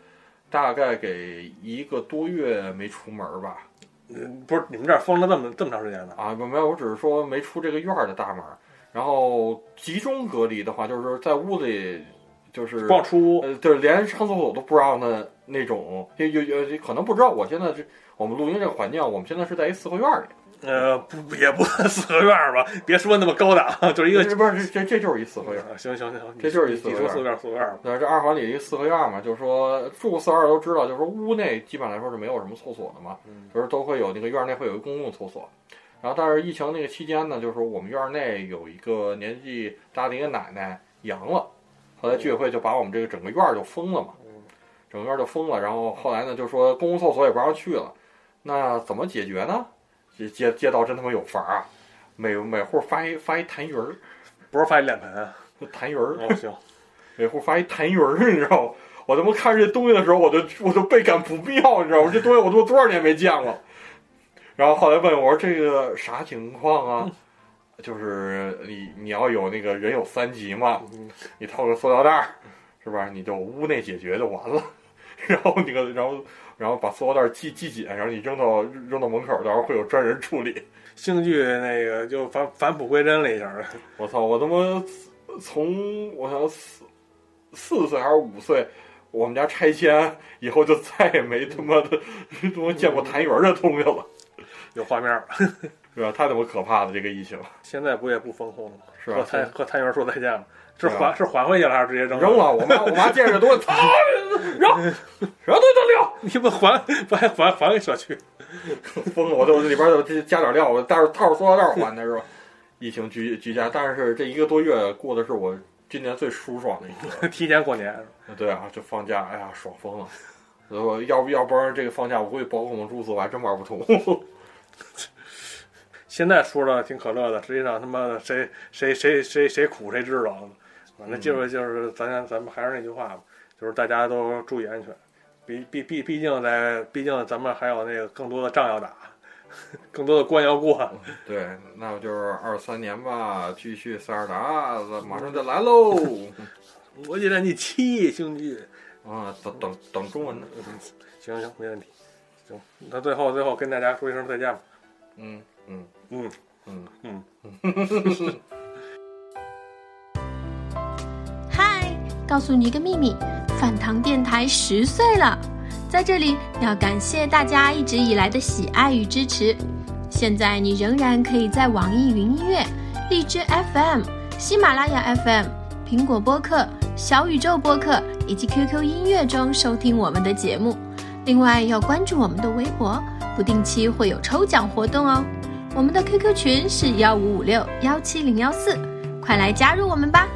大概给一个多月没出门吧。嗯，不是，你们这儿封了这么这么长时间呢？啊，没有，我只是说没出这个院儿的大门。然后集中隔离的话，就是在屋里，就是不让出屋。呃，对，连上厕所都不让的那种。有有有，可能不知道，我现在这我们录音这个环境，我们现在是在一四合院里。呃，不也不四合院儿吧？别说那么高档，就是一个。这不是这这就是一四合院。啊行行行，这就是一四合院四合院儿四合院儿。对，这二环里一四合院嘛，就是说住四合院都知道，就是说屋内基本来说是没有什么厕所的嘛，嗯就是都会有那个院内会有一个公共厕所。然后但是疫情那个期间呢，就是说我们院内有一个年纪大的一个奶奶阳了，后来居委会就把我们这个整个院儿就封了嘛，整个院儿就封了。然后后来呢，就说公共厕所也不让去了，那怎么解决呢？街街街道真他妈有法儿啊！每每户发一发一痰盂儿，不是发一脸盆啊？痰盂儿，哦，行，每户发一痰盂儿，你知道吗？我他妈看这东西的时候，我就我就倍感不妙，你知道吗？这东西我都多少年没见过。然后后来问我说这个啥情况啊？就是你你要有那个人有三级嘛，你套个塑料袋儿，是吧？你就屋内解决就完了。然后那个，然后然后把塑料袋儿系系紧，然后你扔到扔到门口，到时候会有专人处理。星剧那个就返返璞归真了一下儿。我操！我他妈从我想四四岁还是五岁，我们家拆迁以后就再也没他妈的他妈见过痰盂儿这东西了，有画面儿。是吧？太他妈可怕了，这个疫情现在不也不封控了吗？是吧和谭和摊员说再见了，是还是还回去了，还是直接扔扔？了。我妈我妈见着东西，操，扔，什么东西都撂，你不还不还还还给社区？疯了！我就里边就加点料，我带着套着塑料袋还的是吧？疫情居居家，但是这一个多月过的是我今年最舒爽的一个。提前过年，对啊，就放假，哎呀，爽疯了。我要不要不然这个放假，我估计宝可梦珠子我还真玩不通。现在说的挺可乐的，实际上他妈的谁谁谁谁谁苦谁知道。反正就是就是咱咱们还是那句话吧，就是大家都注意安全。毕毕毕毕竟在毕竟咱们还有那个更多的仗要打，更多的关要过。对，那就是二三年吧，继续塞尔达，马上就来喽。魔界战记七兄弟，啊，等等等中文呢。行行没问题。行，那最后最后跟大家说一声再见吧。嗯嗯嗯嗯嗯。嗨，告诉你一个秘密，饭堂电台十岁了。在这里要感谢大家一直以来的喜爱与支持。现在你仍然可以在网易云音乐、荔枝 FM、喜马拉雅 FM、苹果播客、小宇宙播客以及 QQ 音乐中收听我们的节目。另外要关注我们的微博，不定期会有抽奖活动哦。我们的 QQ 群是幺五五六幺七零幺四，快来加入我们吧！